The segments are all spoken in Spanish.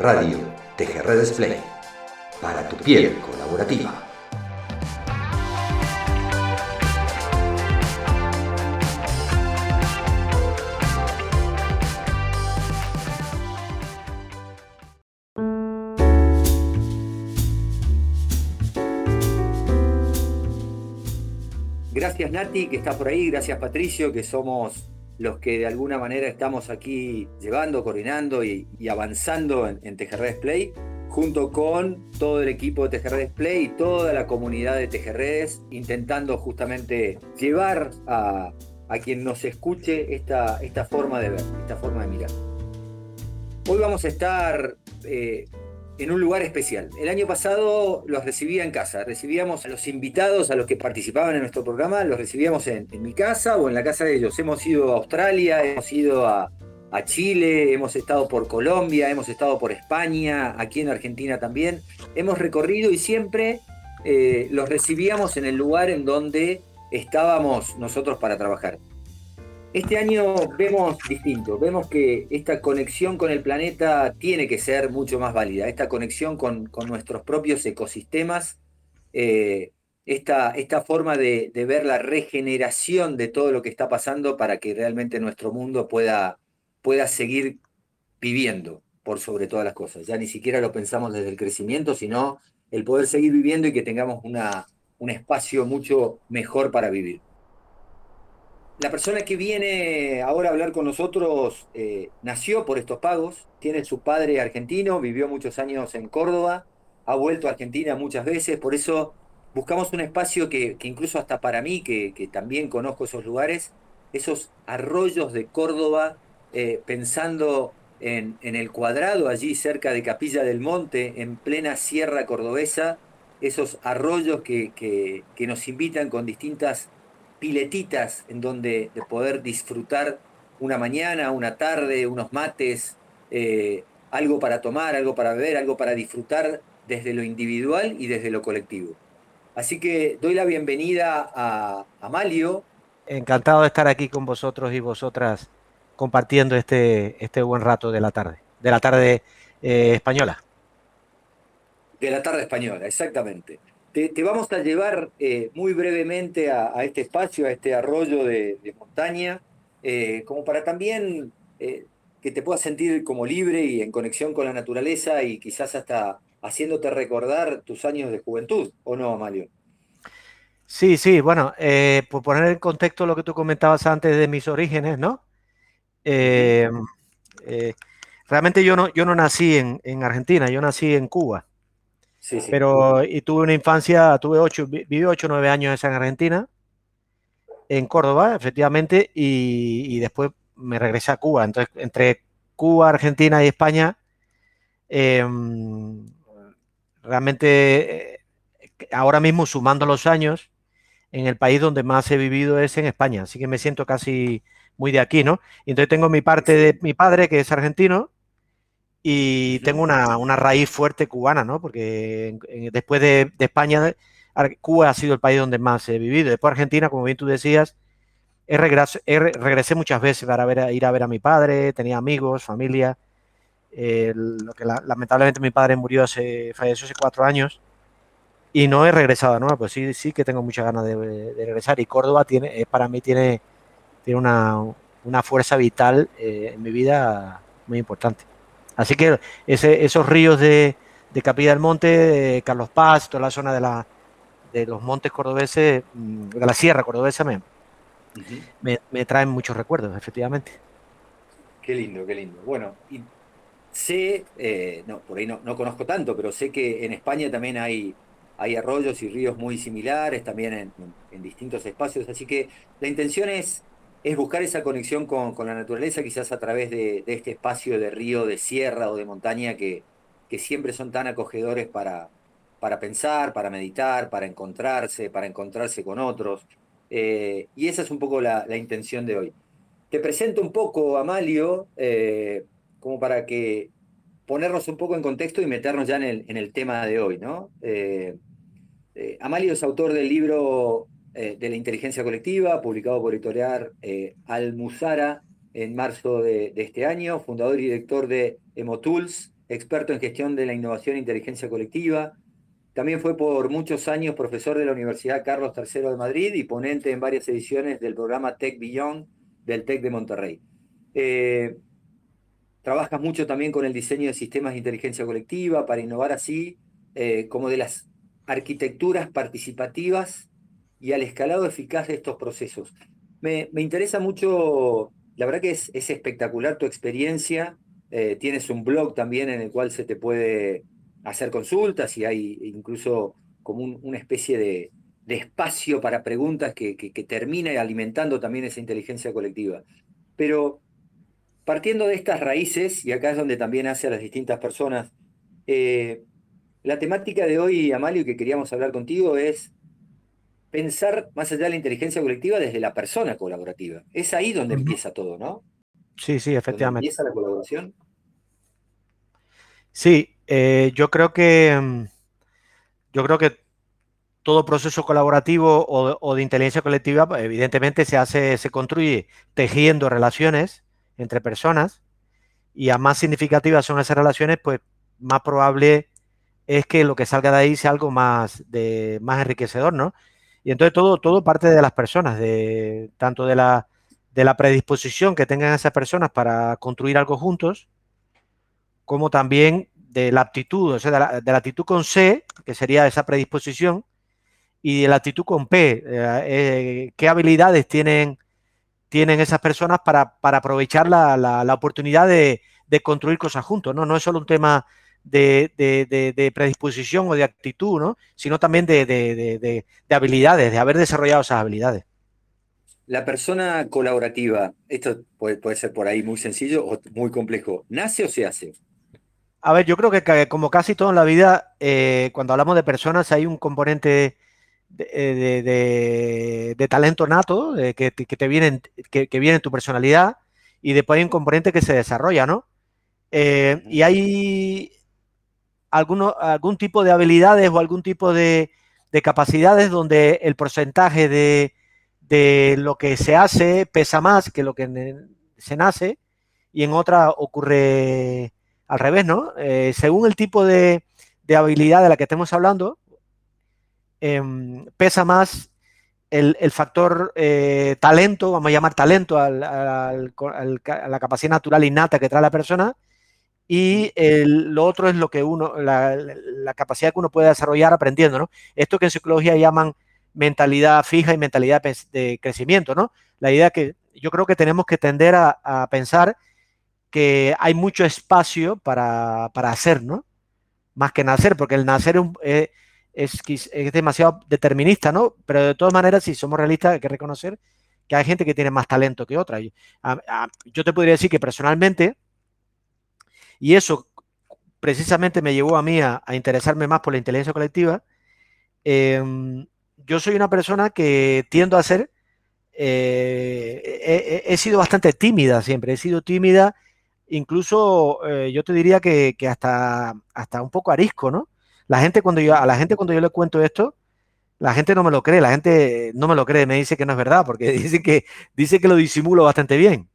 Radio TGR Display. Para tu piel colaborativa. Gracias Nati, que está por ahí, gracias Patricio, que somos los que de alguna manera estamos aquí llevando, coordinando y, avanzando en, en Display, junto con todo el equipo de TGR Display y toda la comunidad de TGRedes, intentando justamente llevar a, quien nos escuche esta, esta forma de ver, esta forma de mirar. Hoy vamos a estar eh, en un lugar especial. El año pasado los recibía en casa, recibíamos a los invitados, a los que participaban en nuestro programa, los recibíamos en, mi casa o en la casa de ellos. Hemos ido a Australia, hemos ido a, Chile, hemos estado por Colombia, hemos estado por España, aquí en Argentina también. Hemos recorrido y siempre eh, los recibíamos en el lugar en donde estábamos nosotros para trabajar. Este año vemos distinto, vemos que esta conexión con el planeta tiene que ser mucho más válida, esta conexión con, nuestros propios ecosistemas, eh, esta, forma de, ver la regeneración de todo lo que está pasando para que realmente nuestro mundo pueda, pueda seguir viviendo por sobre todas las cosas. Ya ni siquiera lo pensamos desde el crecimiento, sino el poder seguir viviendo y que tengamos un espacio mucho mejor para vivir. La persona que viene ahora a hablar con nosotros eh, nació por estos pagos, tiene su padre argentino, vivió muchos años en Córdoba, ha vuelto a Argentina muchas veces, por eso buscamos un espacio que, incluso hasta para mí, que, también conozco esos lugares, esos arroyos de Córdoba, eh, pensando en, el cuadrado allí cerca de Capilla del Monte, en plena sierra cordobesa, esos arroyos que, que nos invitan con distintas piletitas en donde de poder disfrutar una mañana, una tarde, unos mates, eh, algo para tomar, algo para beber, algo para disfrutar desde lo individual y desde lo colectivo. Así que doy la bienvenida a Amalio. Encantado de estar aquí con vosotros y vosotras compartiendo este, este buen rato de la tarde, de la tarde eh, española. De la tarde española, exactamente. Te, vamos a llevar eh, muy brevemente a, este espacio, a este arroyo de, montaña, eh, como para también eh, que te puedas sentir como libre y en conexión con la naturaleza y quizás hasta haciéndote recordar tus años de juventud, ¿o no, Amalio? Sí, sí, bueno, por poner en contexto lo que tú comentabas antes de mis orígenes, ¿no? realmente yo no, yo no nací en, en Argentina, yo nací en Cuba. Pero y tuve una infancia, tuve ocho, viví ocho o nueve años en Argentina, en Córdoba, efectivamente, y, después me regresé a Cuba. Entonces, entre Cuba, Argentina y España, em, realmente, eh, ahora mismo sumando los años, en el país donde más he vivido es en España, así que me siento casi muy de aquí, ¿no? Y entonces tengo mi parte de mi padre, que es argentino, y tengo una, raíz fuerte cubana, ¿no? Porque después de, España, Cuba ha sido el país donde más he vivido. Después Argentina, como bien tú decías, he, regresé muchas veces para ver, ir a ver a mi padre, tenía amigos, familia. lo que lamentablemente mi padre murió hace, falleció hace cuatro años y no he regresado, ¿no? Pues sí, sí que tengo muchas ganas de, regresar y Córdoba tiene, para mí tiene, tiene una, fuerza vital eh, en mi vida muy importante. Así que esos ríos de, Capilla del Monte, de Carlos Paz, toda la zona de, la, de los montes cordobeses, mm, de la sierra cordobesa, me, me, traen muchos recuerdos, efectivamente. Qué lindo, qué lindo. Bueno, y sé, eh, no, por ahí no, conozco tanto, pero sé que en España también hay, hay arroyos y ríos muy similares, también en distintos espacios, así que la intención es es buscar esa conexión con, la naturaleza, quizás a través de, este espacio de río, de sierra o de montaña que, siempre son tan acogedores para, pensar, para meditar, para encontrarse, para encontrarse con otros. Eh, y esa es un poco la, intención de hoy. Te presento un poco, Amalio, eh, como para que ponernos un poco en contexto y meternos ya en el, en el tema de hoy. ¿no? Eh, Amalio es autor del libro eh, de la inteligencia colectiva, publicado por editorial eh, Almuzara en marzo de, este año, fundador y director de Emotools, experto en gestión de la innovación e inteligencia colectiva. También fue por muchos años profesor de la Universidad Carlos III de Madrid y ponente en varias ediciones del programa Tech Beyond del TEC de Monterrey. Eh, trabajas mucho también con el diseño de sistemas de inteligencia colectiva para innovar así eh, como de las arquitecturas participativas y al escalado eficaz de estos procesos. Me, interesa mucho, la verdad que es, espectacular tu experiencia. Eh, tienes un blog también en el cual se te puede hacer consultas y hay incluso como una especie de, espacio para preguntas que, que, que termina alimentando también esa inteligencia colectiva. Pero partiendo de estas raíces, y acá es donde también hace a las distintas personas, eh, la temática de hoy, Amalio, que queríamos hablar contigo es pensar más allá de la inteligencia colectiva desde la persona colaborativa. Es ahí donde empieza todo, ¿no? Sí, sí, efectivamente. ¿Empieza la colaboración? Sí, eh, yo creo que mm, yo creo que todo proceso colaborativo o, de inteligencia colectiva, evidentemente, se hace, se construye tejiendo relaciones entre personas y a más significativas son esas relaciones, pues más probable es que lo que salga de ahí sea algo más, de, más enriquecedor, ¿no? Y entonces todo, todo parte de las personas, de, tanto de la, de la predisposición que tengan esas personas para construir algo juntos, como también de la aptitud, o sea, de la, de la actitud con C, que sería esa predisposición, y la actitud con P. Eh, eh, ¿Qué habilidades tienen, tienen esas personas para, aprovechar la, oportunidad de, construir cosas juntos? ¿no? no es solo un tema de, predisposición o de actitud, ¿no? sino también de, habilidades, de haber desarrollado esas habilidades. La persona colaborativa, esto puede, ser por ahí muy sencillo o muy complejo, ¿nace o se hace? A ver, yo creo que como casi todo en la vida, eh, cuando hablamos de personas hay un componente eh, de, talento nato, que, te viene, que, viene en tu personalidad, y después hay un componente que se desarrolla, ¿no? Eh, y hay alguno, algún tipo de habilidades o algún tipo de, capacidades donde el porcentaje de, lo que se hace pesa más que lo que se nace, y en otra ocurre al revés, ¿no? Eh, según el tipo de, de habilidad de la que estemos hablando, Em, pesa más el, factor eh, talento, vamos a llamar talento a la capacidad natural innata que trae la persona, y lo otro es lo que uno, la, capacidad que uno puede desarrollar aprendiendo, ¿no? Esto que en psicología llaman mentalidad fija y mentalidad de crecimiento, ¿no? La idea que yo creo que tenemos que tender a, pensar que hay mucho espacio para, hacer, ¿no? Más que nacer, porque el nacer es, eh, es, es demasiado determinista, ¿no? Pero de todas maneras, si somos realistas, hay que reconocer que hay gente que tiene más talento que otra. Yo te podría decir que personalmente, y eso precisamente me llevó a mí a, interesarme más por la inteligencia colectiva, em, yo soy una persona que tiendo a ser, eh, he, sido bastante tímida siempre, he sido tímida, incluso eh, yo te diría que, que, hasta, hasta un poco arisco, ¿no? La gente cuando yo, a la gente cuando yo le cuento esto, la gente no me lo cree, la gente no me lo cree, me dice que no es verdad, porque dice que, dice que lo disimulo bastante bien.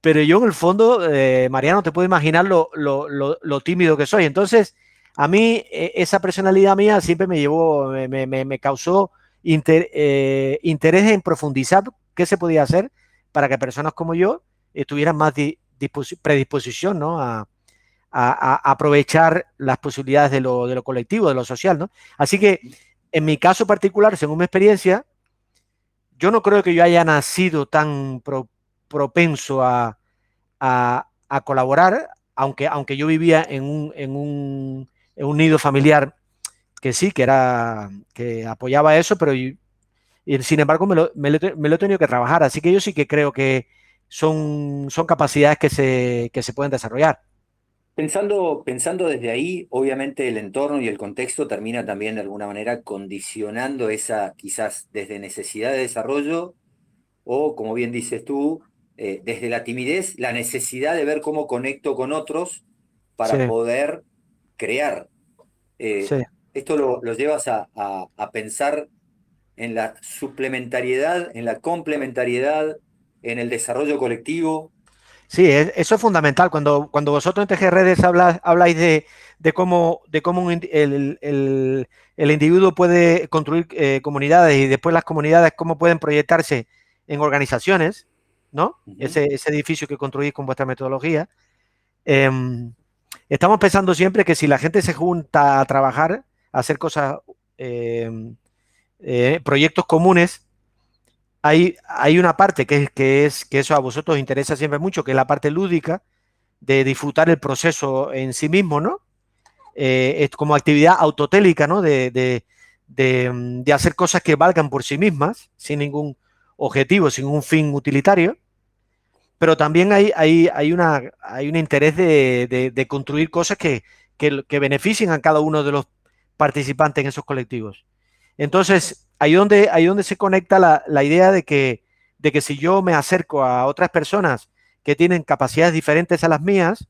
Pero yo en el fondo, eh, Mariano, te puedo imaginar lo, tímido que soy. Entonces, a mí e, esa personalidad mía siempre me llevó, me, causó eh, interés en profundizar qué se podía hacer para que personas como yo tuvieran más predisposición ¿no? a, a, aprovechar las posibilidades de lo, de lo, colectivo, de lo social, ¿no? Así que, en mi caso particular, según mi experiencia, yo no creo que yo haya nacido tan propenso a, a, colaborar, aunque, aunque yo vivía en un, en, un, en un, nido familiar que sí, que era que apoyaba eso, pero sin embargo me lo, me, me lo, he tenido que trabajar. Así que yo sí que creo que son, son capacidades que se, que se pueden desarrollar. Pensando, pensando desde ahí, obviamente el entorno y el contexto termina también de alguna manera condicionando esa, quizás desde necesidad de desarrollo o, como bien dices tú, eh, desde la timidez, la necesidad de ver cómo conecto con otros para poder crear. Eh, esto lo, llevas a, a, pensar en la suplementariedad, en la complementariedad, en el desarrollo colectivo, Sí, eso es fundamental. Cuando, cuando vosotros en TG Redes habláis de, cómo, de cómo el, individuo puede construir eh, comunidades y después las comunidades cómo pueden proyectarse en organizaciones, ¿no? ese, edificio que construís con vuestra metodología. Em, estamos pensando siempre que si la gente se junta a trabajar, a hacer cosas, em, eh, proyectos comunes, hay, hay una parte que es, que es que eso a vosotros os interesa siempre mucho, que es la parte lúdica de disfrutar el proceso en sí mismo, ¿no? Eh, es como actividad autotélica, ¿no? De, de, de, hacer cosas que valgan por sí mismas, sin ningún objetivo, sin un fin utilitario. Pero también hay, hay, hay, una, hay un interés de, construir cosas que, que, beneficien a cada uno de los participantes en esos colectivos. Entonces, ahí donde, ahí donde se conecta la, idea de que, de que si yo me acerco a otras personas que tienen capacidades diferentes a las mías,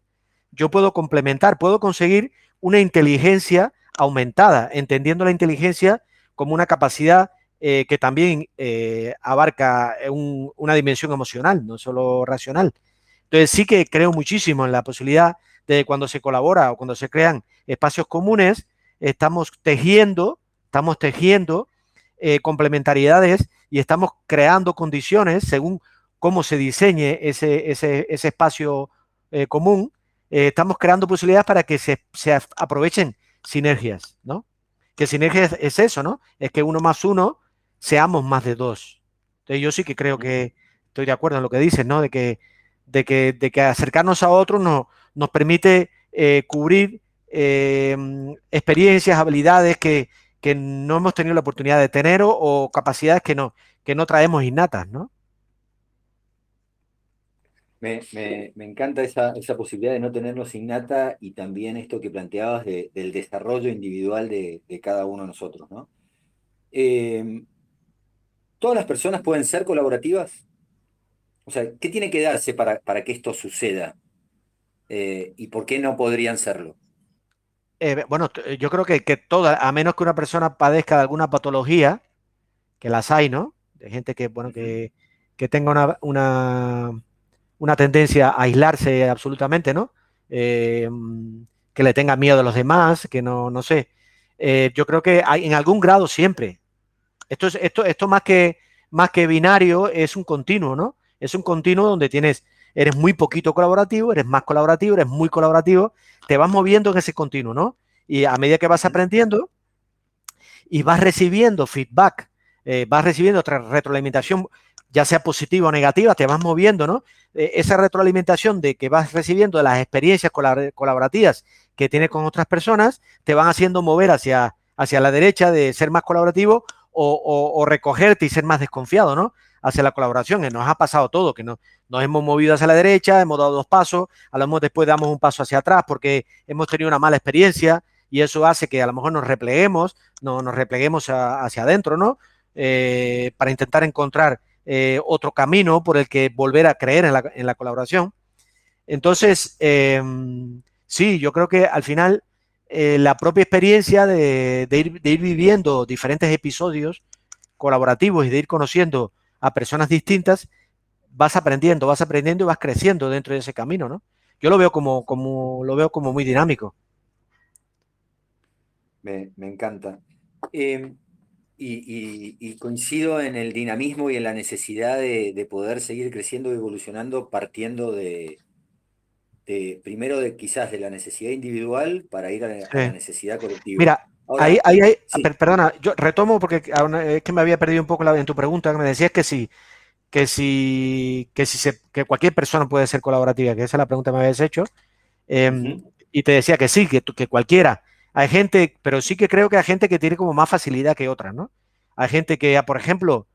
yo puedo complementar, puedo conseguir una inteligencia aumentada, entendiendo la inteligencia como una capacidad eh, que también eh, abarca una dimensión emocional, no solo racional. Entonces sí que creo muchísimo en la posibilidad de cuando se colabora o cuando se crean espacios comunes, estamos tejiendo, estamos tejiendo eh, complementariedades y estamos creando condiciones según cómo se diseñe ese, ese, espacio eh, común, eh, estamos creando posibilidades para que se, aprovechen sinergias, ¿no? Que sinergias es eso, ¿no? Es que uno más uno seamos más de dos. Entonces yo sí que creo que estoy de acuerdo en lo que dices, ¿no? De que, de que, de que acercarnos a otros nos, nos permite cubrir experiencias, habilidades que, que no hemos tenido la oportunidad de tener o, capacidades que no, que no traemos innatas, ¿no? Me, encanta esa, posibilidad de no tenernos innata y también esto que planteabas del desarrollo individual de, cada uno de nosotros, ¿no? Em, ¿Todas las personas pueden ser colaborativas? O sea, ¿qué tiene que darse para, para que esto suceda? Eh, ¿Y por qué no podrían serlo? Eh, bueno, eh, yo creo que, que toda, a menos que una persona padezca de alguna patología, que las hay, ¿no? De gente que, bueno, que, tenga una, una, tendencia a aislarse absolutamente, ¿no? Eh, que le tenga miedo a los demás, que no, no sé. yo creo que hay en algún grado siempre. Esto es, esto, esto más que más que binario, es un continuo, ¿no? Es un continuo donde tienes eres muy poquito colaborativo, eres más colaborativo, eres muy colaborativo, te vas moviendo en ese continuo, ¿no? Y a medida que vas aprendiendo y vas recibiendo feedback, eh, vas recibiendo otra retroalimentación, ya sea positiva o negativa, te vas moviendo, ¿no? Eh, esa retroalimentación de que vas recibiendo de las experiencias colaborativas que tienes con otras personas, te van haciendo mover hacia, hacia la derecha de ser más colaborativo o, recogerte y ser más desconfiado, ¿no? hacia la colaboración. Nos ha pasado todo, que nos, nos hemos movido hacia la derecha, hemos dado dos pasos, a lo mejor después damos un paso hacia atrás porque hemos tenido una mala experiencia y eso hace que a lo mejor nos repleguemos, no, nos repleguemos hacia adentro, ¿no? Eh, para intentar encontrar eh, otro camino por el que volver a creer en la, colaboración. Entonces, em, sí, yo creo que al final eh, la propia experiencia de, ir, de, viviendo diferentes episodios colaborativos y de ir conociendo a personas distintas, vas aprendiendo, vas aprendiendo y vas creciendo dentro de ese camino, ¿no? Yo lo veo como, lo veo como muy dinámico. Me, encanta. Em, y, coincido en el dinamismo y en la necesidad de, poder seguir creciendo y evolucionando partiendo de, primero de quizás de la necesidad individual para ir a, la necesidad colectiva. Mira, ahí, ahí, ahí perdona, yo retomo porque es que me había perdido un poco la, en tu pregunta, que me decías que si, que si, que si se, que cualquier persona puede ser colaborativa, que esa es la pregunta que me habías hecho, em, y te decía que sí, que, que cualquiera. Hay gente, pero sí que creo que hay gente que tiene como más facilidad que otras, ¿no? Hay gente que, por ejemplo,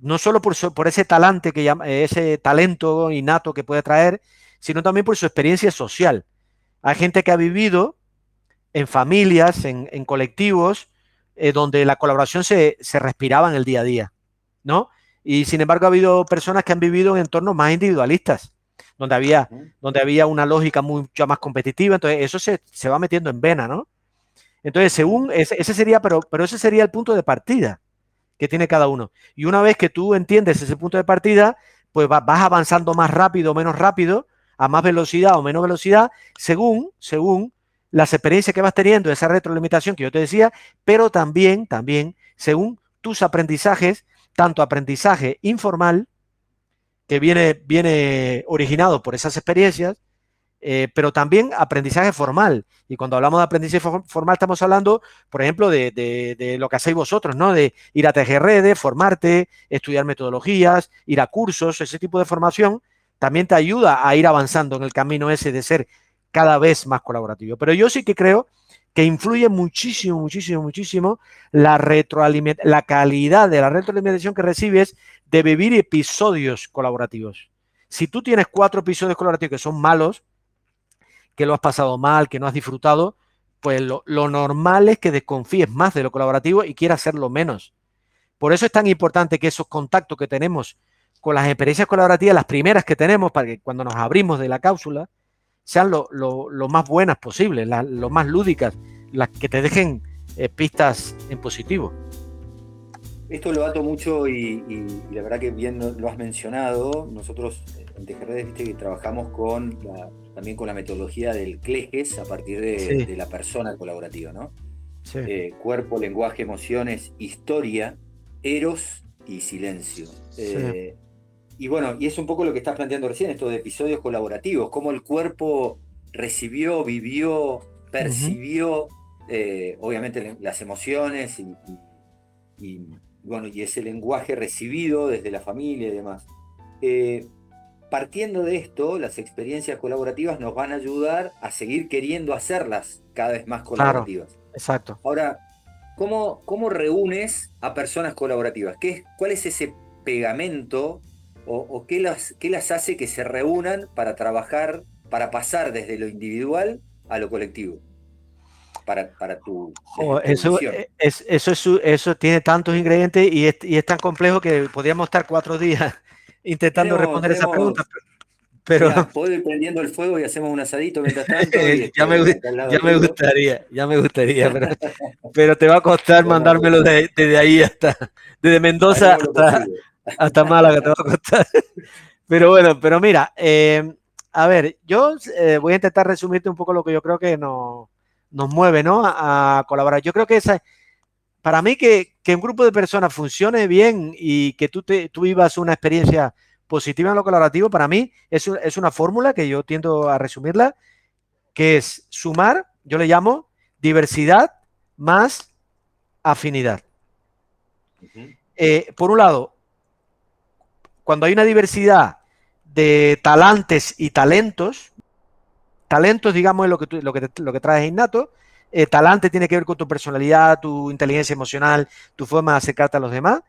no solo por, por ese talante que llama, ese talento innato que puede traer, sino también por su experiencia social. Hay gente que ha vivido en familias, en, colectivos, eh, donde la colaboración se, se, respiraba en el día a día, ¿no? Y sin embargo ha habido personas que han vivido en entornos más individualistas, donde había, donde había una lógica mucho más competitiva, entonces eso se, se va metiendo en vena, ¿no? Entonces, según ese, sería, pero, pero ese sería el punto de partida que tiene cada uno. Y una vez que tú entiendes ese punto de partida, pues vas avanzando más rápido o menos rápido a más velocidad o menos velocidad, según, según las experiencias que vas teniendo, esa retroalimentación que yo te decía, pero también, también, según tus aprendizajes, tanto aprendizaje informal, que viene, viene originado por esas experiencias, eh, pero también aprendizaje formal. Y cuando hablamos de aprendizaje formal estamos hablando, por ejemplo, de, lo que hacéis vosotros, ¿no? De ir a tejer redes, formarte, estudiar metodologías, ir a cursos, ese tipo de formación también te ayuda a ir avanzando en el camino ese de ser cada vez más colaborativo. Pero yo sí que creo que influye muchísimo, muchísimo, muchísimo la la calidad de la retroalimentación que recibes de vivir episodios colaborativos. Si tú tienes cuatro episodios colaborativos que son malos, que lo has pasado mal, que no has disfrutado, pues lo, normal es que desconfíes más de lo colaborativo y quieras hacerlo menos. Por eso es tan importante que esos contactos que tenemos con las experiencias colaborativas, las primeras que tenemos, para que cuando nos abrimos de la cápsula, sean lo, más buenas posibles, lo más lúdicas, las que te dejen eh, pistas en positivo. Esto lo ato mucho y, la verdad que bien lo has mencionado. Nosotros en Tejerredes viste que trabajamos con también con la metodología del CLEGES a partir de, la persona colaborativa, ¿no? Eh, cuerpo, lenguaje, emociones, historia, eros y silencio. Eh, y bueno, y es un poco lo que estás planteando recién, estos de episodios colaborativos, cómo el cuerpo recibió, vivió, percibió, eh, obviamente las emociones y, bueno, y ese lenguaje recibido desde la familia y demás. Eh, partiendo de esto, las experiencias colaborativas nos van a ayudar a seguir queriendo hacerlas cada vez más colaborativas. exacto. Ahora, ¿cómo, ¿cómo reúnes a personas colaborativas? ¿Qué, ¿Cuál es ese pegamento o, qué, las, qué las hace que se reúnan para trabajar, para pasar desde lo individual a lo colectivo? Para, para tu, oh, eso, es, eso, eso tiene tantos ingredientes y es, y es, tan complejo que podríamos estar cuatro días intentando responder esa pregunta. Pero ir prendiendo el fuego y hacemos un asadito mientras tanto. ya, me, ya me, gustaría, ya me gustaría, pero, pero te va a costar mandármelo desde ahí hasta, desde Mendoza hasta, hasta Málaga te va a costar. Pero bueno, pero mira, eh, a ver, yo eh, voy a intentar resumirte un poco lo que yo creo que nos, nos mueve, ¿no? A, colaborar. Yo creo que esa, para mí que, que, un grupo de personas funcione bien y que tú, te, tú vivas una experiencia positiva en lo colaborativo, para mí es, es una fórmula que yo tiendo a resumirla, que es sumar, yo le llamo diversidad más afinidad. Eh, por un lado, cuando hay una diversidad de talantes y talentos, talentos, digamos, es lo que, tú, lo que, lo que traes innato, eh, talante tiene que ver con tu personalidad, tu inteligencia emocional, tu forma de acercarte a los demás,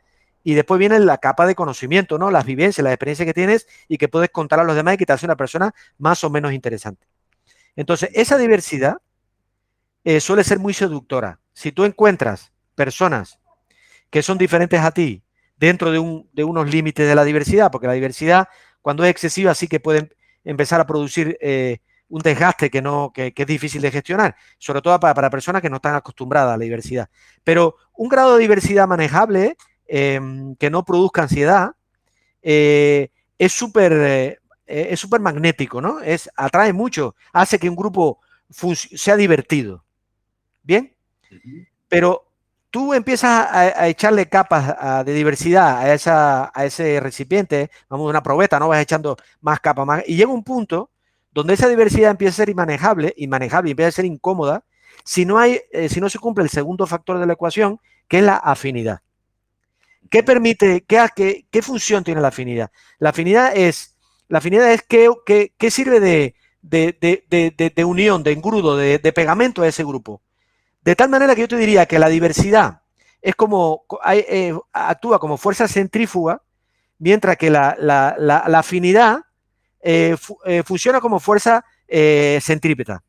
y después viene la capa de conocimiento, ¿no? Las vivencias, las experiencias que tienes y que puedes contar a los demás y que te hace una persona más o menos interesante. Entonces, esa diversidad eh, suele ser muy seductora. Si tú encuentras personas que son diferentes a ti, dentro de, un, de unos límites de la diversidad, porque la diversidad, cuando es excesiva, sí que pueden empezar a producir eh, un desgaste que, no, que, es difícil de gestionar, sobre todo para, personas que no están acostumbradas a la diversidad. Pero un grado de diversidad manejable, em, que no produzca ansiedad, eh, es súper eh, es súper magnético, ¿no? Es, atrae mucho, hace que un grupo sea divertido. ¿Bien? Pero tú empiezas a, echarle capas de diversidad a, ese recipiente, vamos, una probeta, ¿no? Vas echando más capas, más, y llega un punto donde esa diversidad empieza a ser inmanejable, inmanejable, empieza a ser incómoda, si no, hay, eh, si no se cumple el segundo factor de la ecuación, que es la afinidad. ¿Qué permite, qué, función tiene la afinidad? La afinidad es, la afinidad es qué, sirve de, de, unión, de engrudo, de, pegamento a ese grupo. De tal manera que yo te diría que la diversidad es como, eh, actúa como fuerza centrífuga, mientras que la, afinidad eh, eh, funciona como fuerza centrípeta.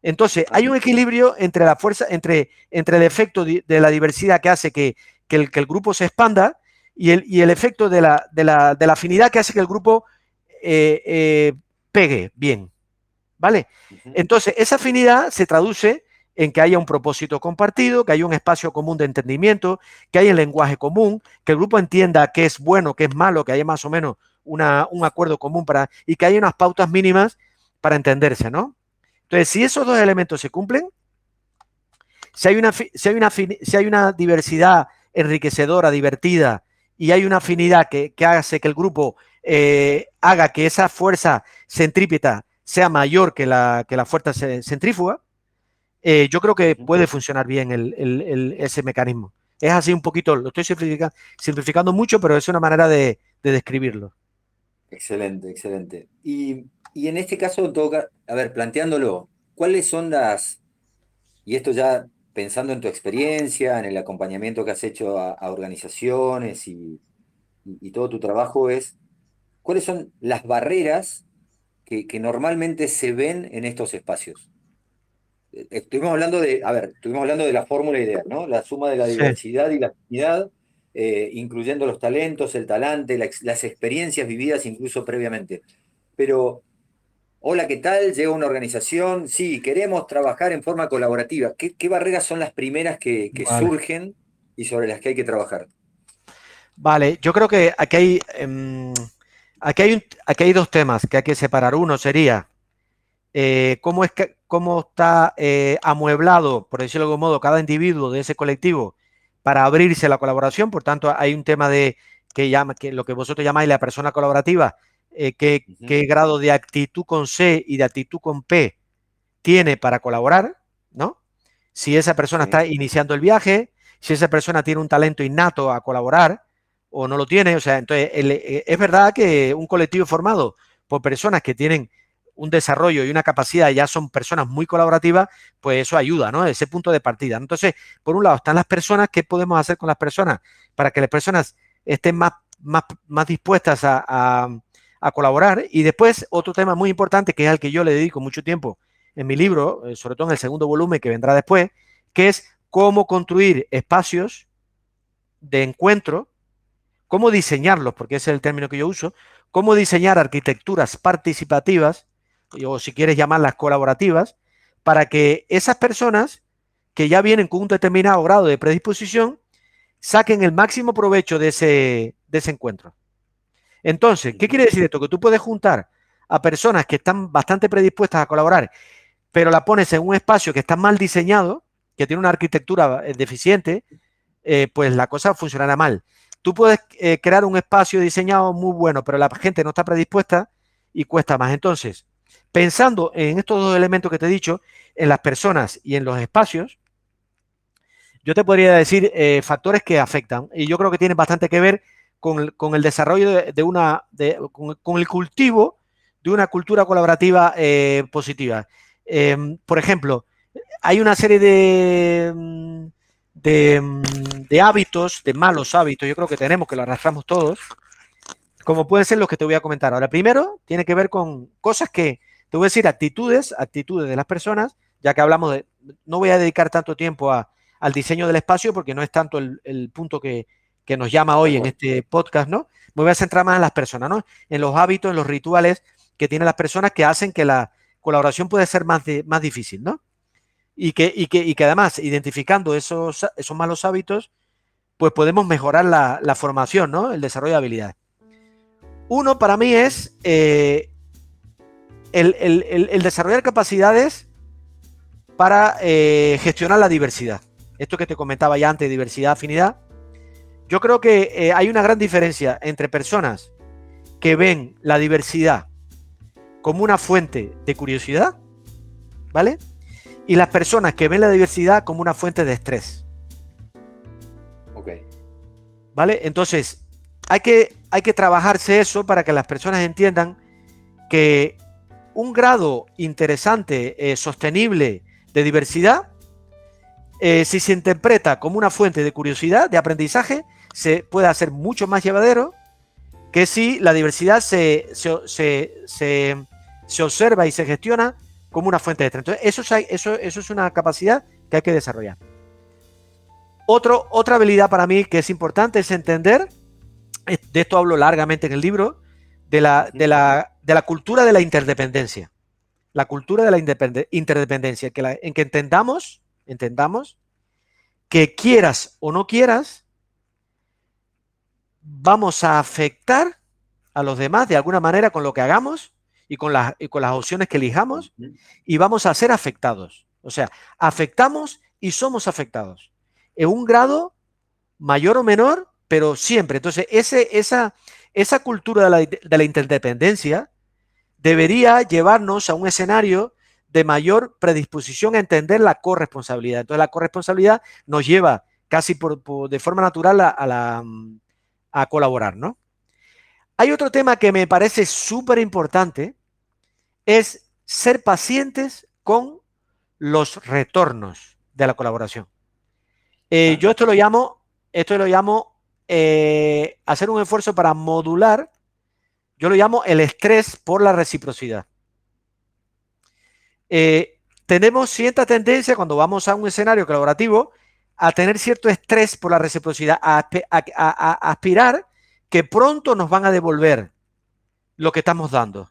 Entonces, hay un equilibrio entre la fuerza, entre, entre el efecto de, la diversidad que hace que, el, grupo se expanda y el, y el efecto de la, de, la, afinidad que hace que el grupo pegue bien. ¿Vale? Entonces, esa afinidad se traduce en que haya un propósito compartido, que haya un espacio común de entendimiento, que haya un lenguaje común, que el grupo entienda qué es bueno, qué es malo, que haya más o menos un acuerdo común para, y que haya unas pautas mínimas para entenderse, ¿no? Entonces, si esos dos elementos se cumplen, si hay una, si hay una, si hay una diversidad enriquecedora, divertida, y hay una afinidad que, hace que el grupo eh, haga que esa fuerza centrípeta sea mayor que la, que la fuerza centrífuga, eh, yo creo que puede funcionar bien ese mecanismo. Es así un poquito, lo estoy simplificando, mucho, pero es una manera de, describirlo. Excelente, excelente. Y, en este caso, a ver, planteándolo, ¿cuáles son las, y esto ya pensando en tu experiencia, en el acompañamiento que has hecho a, organizaciones y, todo tu trabajo, es cuáles son las barreras que, normalmente se ven en estos espacios. Estuvimos hablando de, a ver, estuvimos hablando de la fórmula ideal, ¿no? La suma de la diversidad y la actividad, eh, incluyendo los talentos, el talante, las experiencias vividas incluso previamente. Pero Hola, ¿qué tal? Llega una organización. Sí, queremos trabajar en forma colaborativa. ¿Qué, barreras son las primeras que, surgen y sobre las que hay que trabajar? Vale, yo creo que aquí hay, em, aquí hay, aquí hay dos temas que hay que separar. Uno sería eh, cómo, es que, cómo está eh, amueblado, por decirlo de algún modo, cada individuo de ese colectivo para abrirse a la colaboración. Por tanto, hay un tema de que, llama, que lo que vosotros llamáis la persona colaborativa, eh, qué, grado de actitud con C y de actitud con P tiene para colaborar, ¿no? Si esa persona está iniciando el viaje, si esa persona tiene un talento innato a colaborar o no lo tiene, o sea, entonces es verdad que un colectivo formado por personas que tienen un desarrollo y una capacidad, ya son personas muy colaborativas, pues eso ayuda, ¿no? Ese punto de partida. Entonces, por un lado están las personas, ¿qué podemos hacer con las personas para que las personas estén más, más, más dispuestas a, a colaborar. Y después, otro tema muy importante, que es al que yo le dedico mucho tiempo en mi libro, eh, sobre todo en el segundo volumen que vendrá después, que es cómo construir espacios de encuentro, cómo diseñarlos, porque ese es el término que yo uso, cómo diseñar arquitecturas participativas, o si quieres llamarlas colaborativas, para que esas personas que ya vienen con un determinado grado de predisposición saquen el máximo provecho de ese, de ese encuentro. Entonces, ¿qué quiere decir esto? Que tú puedes juntar a personas que están bastante predispuestas a colaborar, pero la pones en un espacio que está mal diseñado, que tiene una arquitectura eh, deficiente, eh, pues la cosa funcionará mal. Tú puedes eh, crear un espacio diseñado muy bueno, pero la gente no está predispuesta y cuesta más. Entonces, pensando en estos dos elementos que te he dicho, en las personas y en los espacios, yo te podría decir factores que afectan. Y yo creo que tienen bastante que ver con, el desarrollo de, una, con, el cultivo de una cultura colaborativa eh, positiva. Em, por ejemplo, hay una serie de, de, hábitos, de malos hábitos, yo creo que tenemos, que lo arrastramos todos, como pueden ser los que te voy a comentar ahora. Primero, tiene que ver con cosas que, te voy a decir, actitudes, actitudes de las personas, ya que hablamos de, no voy a dedicar tanto tiempo al diseño del espacio porque no es tanto el punto que, que nos llama hoy en este podcast, ¿no? Me voy a centrar más en las personas, ¿no? En los hábitos, en los rituales que tienen las personas que hacen que la colaboración puede ser más, más difícil, ¿no? Y que, y que, y que además, identificando esos, esos malos hábitos, pues podemos mejorar la, formación, ¿no? El desarrollo de habilidades. Uno para mí es eh, el, desarrollar capacidades para eh, gestionar la diversidad. Esto que te comentaba ya antes, diversidad, afinidad, yo creo que eh, hay una gran diferencia entre personas que ven la diversidad como una fuente de curiosidad, ¿vale? Y las personas que ven la diversidad como una fuente de estrés. Ok. ¿Vale? Entonces, hay que, hay que trabajarse eso para que las personas entiendan que un grado interesante, eh, sostenible de diversidad, eh, si se interpreta como una fuente de curiosidad, de aprendizaje, se puede hacer mucho más llevadero que si la diversidad se, se, observa y se gestiona como una fuente de estrés. Entonces, eso, eso, eso es una capacidad que hay que desarrollar. Otra habilidad para mí que es importante es entender, de esto hablo largamente en el libro, de la, de la, de la cultura de la interdependencia. La cultura de la interdependencia, que en que entendamos, entendamos que quieras o no quieras, vamos a afectar a los demás de alguna manera con lo que hagamos y con las, y con las opciones que elijamos y vamos a ser afectados. O sea, afectamos y somos afectados. En un grado mayor o menor, pero siempre. Entonces, ese, esa, esa cultura de la, de la interdependencia debería llevarnos a un escenario de mayor predisposición a entender la corresponsabilidad. Entonces, la corresponsabilidad nos lleva casi por, de forma natural a, la, a colaborar, ¿no? Hay otro tema que me parece súper importante, es ser pacientes con los retornos de la colaboración. Eh, yo esto lo llamo, esto lo llamo eh, hacer un esfuerzo para modular, yo lo llamo el estrés por la reciprocidad. Eh, tenemos cierta tendencia cuando vamos a un escenario colaborativo a tener cierto estrés por la reciprocidad, a, aspirar que pronto nos van a devolver lo que estamos dando.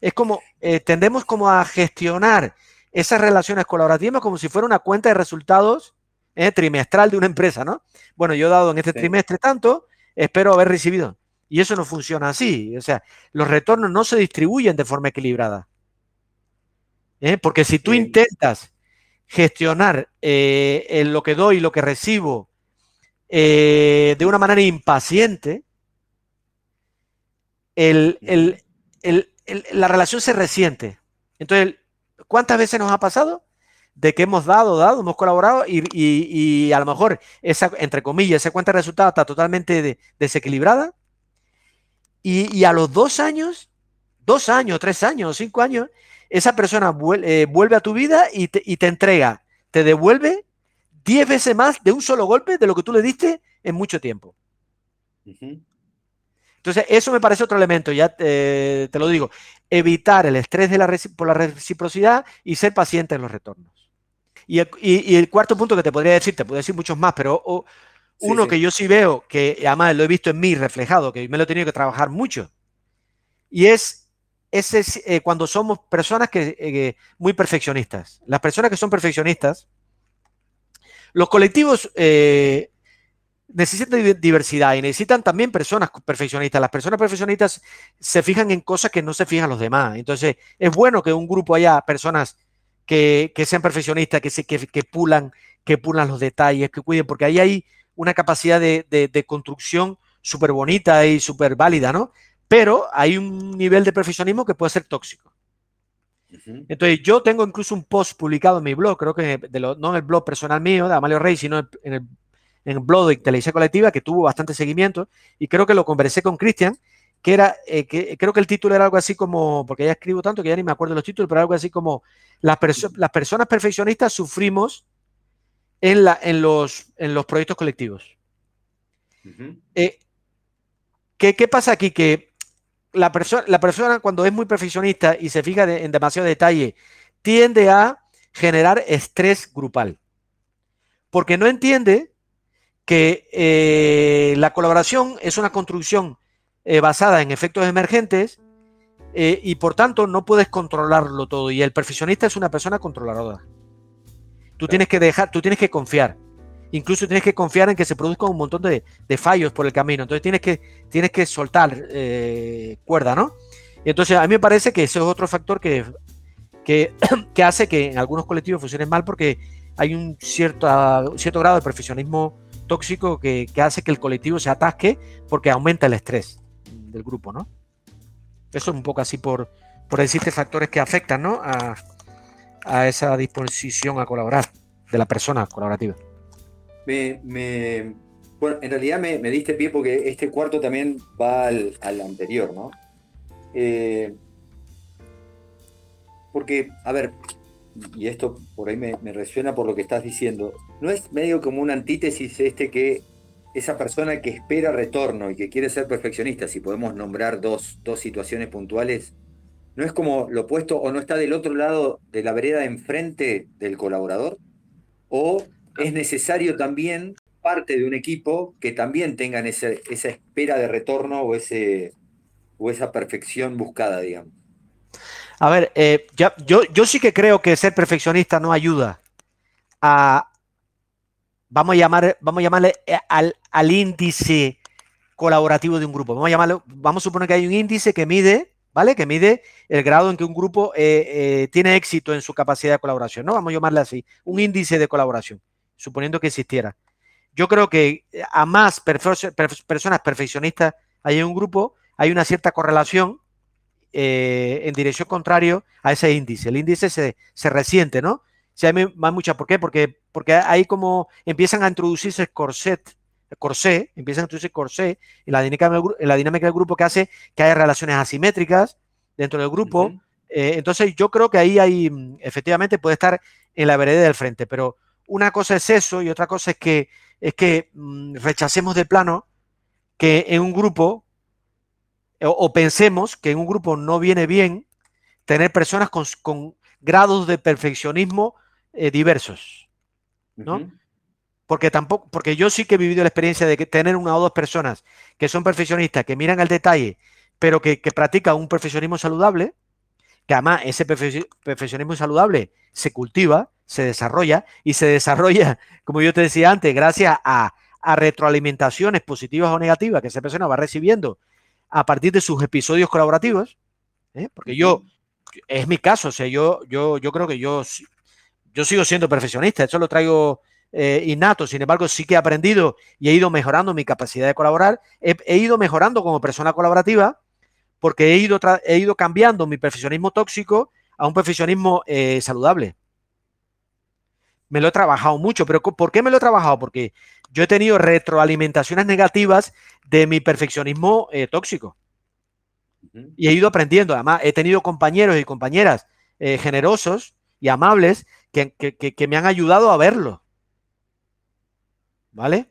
Es como, eh, tendemos como a gestionar esas relaciones colaborativas como si fuera una cuenta de resultados eh, trimestral de una empresa, ¿no? Bueno, yo he dado en este trimestre tanto, espero haber recibido. Y eso no funciona así. O sea, los retornos no se distribuyen de forma equilibrada. ¿eh? Porque si tú intentas gestionar eh, lo que doy y lo que recibo eh, de una manera impaciente, la relación se resiente. Entonces, ¿cuántas veces nos ha pasado? De que hemos dado, dado, hemos colaborado y, a lo mejor esa, entre comillas, esa cuenta de resultados está totalmente desequilibrada y, a los dos años, dos años, tres años, cinco años, esa persona eh, vuelve, a tu vida y te, entrega, te devuelve diez veces más de un solo golpe de lo que tú le diste en mucho tiempo. Entonces, eso me parece otro elemento, ya te, lo digo, evitar el estrés de la, por la reciprocidad y ser paciente en los retornos. Y el, cuarto punto que te podría decir, te podría decir muchos más, pero uno que yo sí veo, que además lo he visto en mí reflejado, que me lo he tenido que trabajar mucho, y es ese, eh, cuando somos personas que, eh, muy perfeccionistas. Las personas que son perfeccionistas, los colectivos eh, necesitan diversidad y necesitan también personas perfeccionistas. Las personas perfeccionistas se fijan en cosas que no se fijan los demás. Entonces, es bueno que un grupo haya personas que, sean perfeccionistas, que, se, que, pulan, que pulan los detalles, que cuiden, porque ahí hay una capacidad de, de construcción súper bonita y súper válida, ¿no? pero hay un nivel de perfeccionismo que puede ser tóxico. Entonces, yo tengo incluso un post publicado en mi blog, creo que no en el blog personal mío de Amalio Rey, sino en el, en el blog de Inteligencia Colectiva, que tuvo bastante seguimiento, y creo que lo conversé con Cristian, que era, eh, que, creo que el título era algo así como, porque ya escribo tanto que ya ni me acuerdo de los títulos, pero algo así como, las, las personas perfeccionistas sufrimos en, la, en, los, en los proyectos colectivos. Eh, ¿qué, ¿Qué pasa aquí? Que la, la persona cuando es muy perfeccionista y se fija en demasiado detalle, tiende a generar estrés grupal. Porque no entiende que eh, la colaboración es una construcción eh, basada en efectos emergentes eh, y por tanto no puedes controlarlo todo. Y el perfeccionista es una persona controladora. Tú tienes que dejar, tú tienes que confiar. Incluso tienes que confiar en que se produzcan un montón de, fallos por el camino. Entonces tienes que, tienes que soltar eh, cuerda, ¿no? Y entonces a mí me parece que ese es otro factor que, que, hace que en algunos colectivos funcionen mal porque hay un cierto, cierto grado de perfeccionismo tóxico que, hace que el colectivo se atasque porque aumenta el estrés del grupo, ¿no? Eso es un poco así por, por decirte factores que afectan, ¿no? A, esa disposición a colaborar de la persona colaborativa me, bueno, en realidad me, diste pie porque este cuarto también va al, anterior, ¿no? Eh, porque, a ver, y esto por ahí me, resuena por lo que estás diciendo, ¿no es medio como una antítesis este que esa persona que espera retorno y que quiere ser perfeccionista, si podemos nombrar dos, dos situaciones puntuales, ¿no es como lo opuesto o no está del otro lado de la vereda enfrente del colaborador? ¿O es necesario también parte de un equipo que también tengan esa espera de retorno o, ese, o esa perfección buscada, digamos. A ver, eh, yo, yo sí que creo que ser perfeccionista no ayuda a, vamos a, llamar, vamos a llamarle eh, al, al índice colaborativo de un grupo. Vamos a llamarlo, vamos a suponer que hay un índice que mide, ¿vale? Que mide el grado en que un grupo eh, eh, tiene éxito en su capacidad de colaboración, ¿no? Vamos a llamarle así, un índice de colaboración, suponiendo que existiera. Yo creo que a más personas perfeccionistas hay en un grupo, hay una cierta correlación en dirección contrario a ese índice. El índice se, se resiente, ¿no? Si hay más mucha, ¿por qué? Porque, porque ahí como empiezan a introducirse corset, corsé, empiezan a introducirse corsé en la, dinámica, en la dinámica del grupo que hace que haya relaciones asimétricas dentro del grupo. Eh, entonces yo creo que ahí hay, mm, efectivamente puede estar en la vereda del frente, pero una cosa es eso y otra cosa es que, es que mm, rechacemos de plano que en un grupo o, pensemos que en un grupo no viene bien tener personas con, grados de perfeccionismo eh, diversos, ¿no? Porque tampoco, porque yo sí que he vivido la experiencia de que tener una o dos personas que son perfeccionistas, que miran al detalle, pero que, practican un perfeccionismo saludable, que además ese perfeccionismo saludable se cultiva, se desarrolla y se desarrolla, como yo te decía antes, gracias a, a retroalimentaciones positivas o negativas que esa persona va recibiendo a partir de sus episodios colaborativos, ¿eh? porque yo, es mi caso, o sea, yo, yo, yo creo que yo, yo sigo siendo perfeccionista, eso lo traigo eh, innato, sin embargo, sí que he aprendido y he ido mejorando mi capacidad de colaborar, he, ido mejorando como persona colaborativa, porque he ido, he ido cambiando mi perfeccionismo tóxico a un perfeccionismo eh, saludable. Me lo he trabajado mucho, pero ¿por qué me lo he trabajado? Porque yo he tenido retroalimentaciones negativas de mi perfeccionismo eh, tóxico. Y he ido aprendiendo. Además, he tenido compañeros y compañeras eh, generosos y amables que, me han ayudado a verlo. ¿Vale?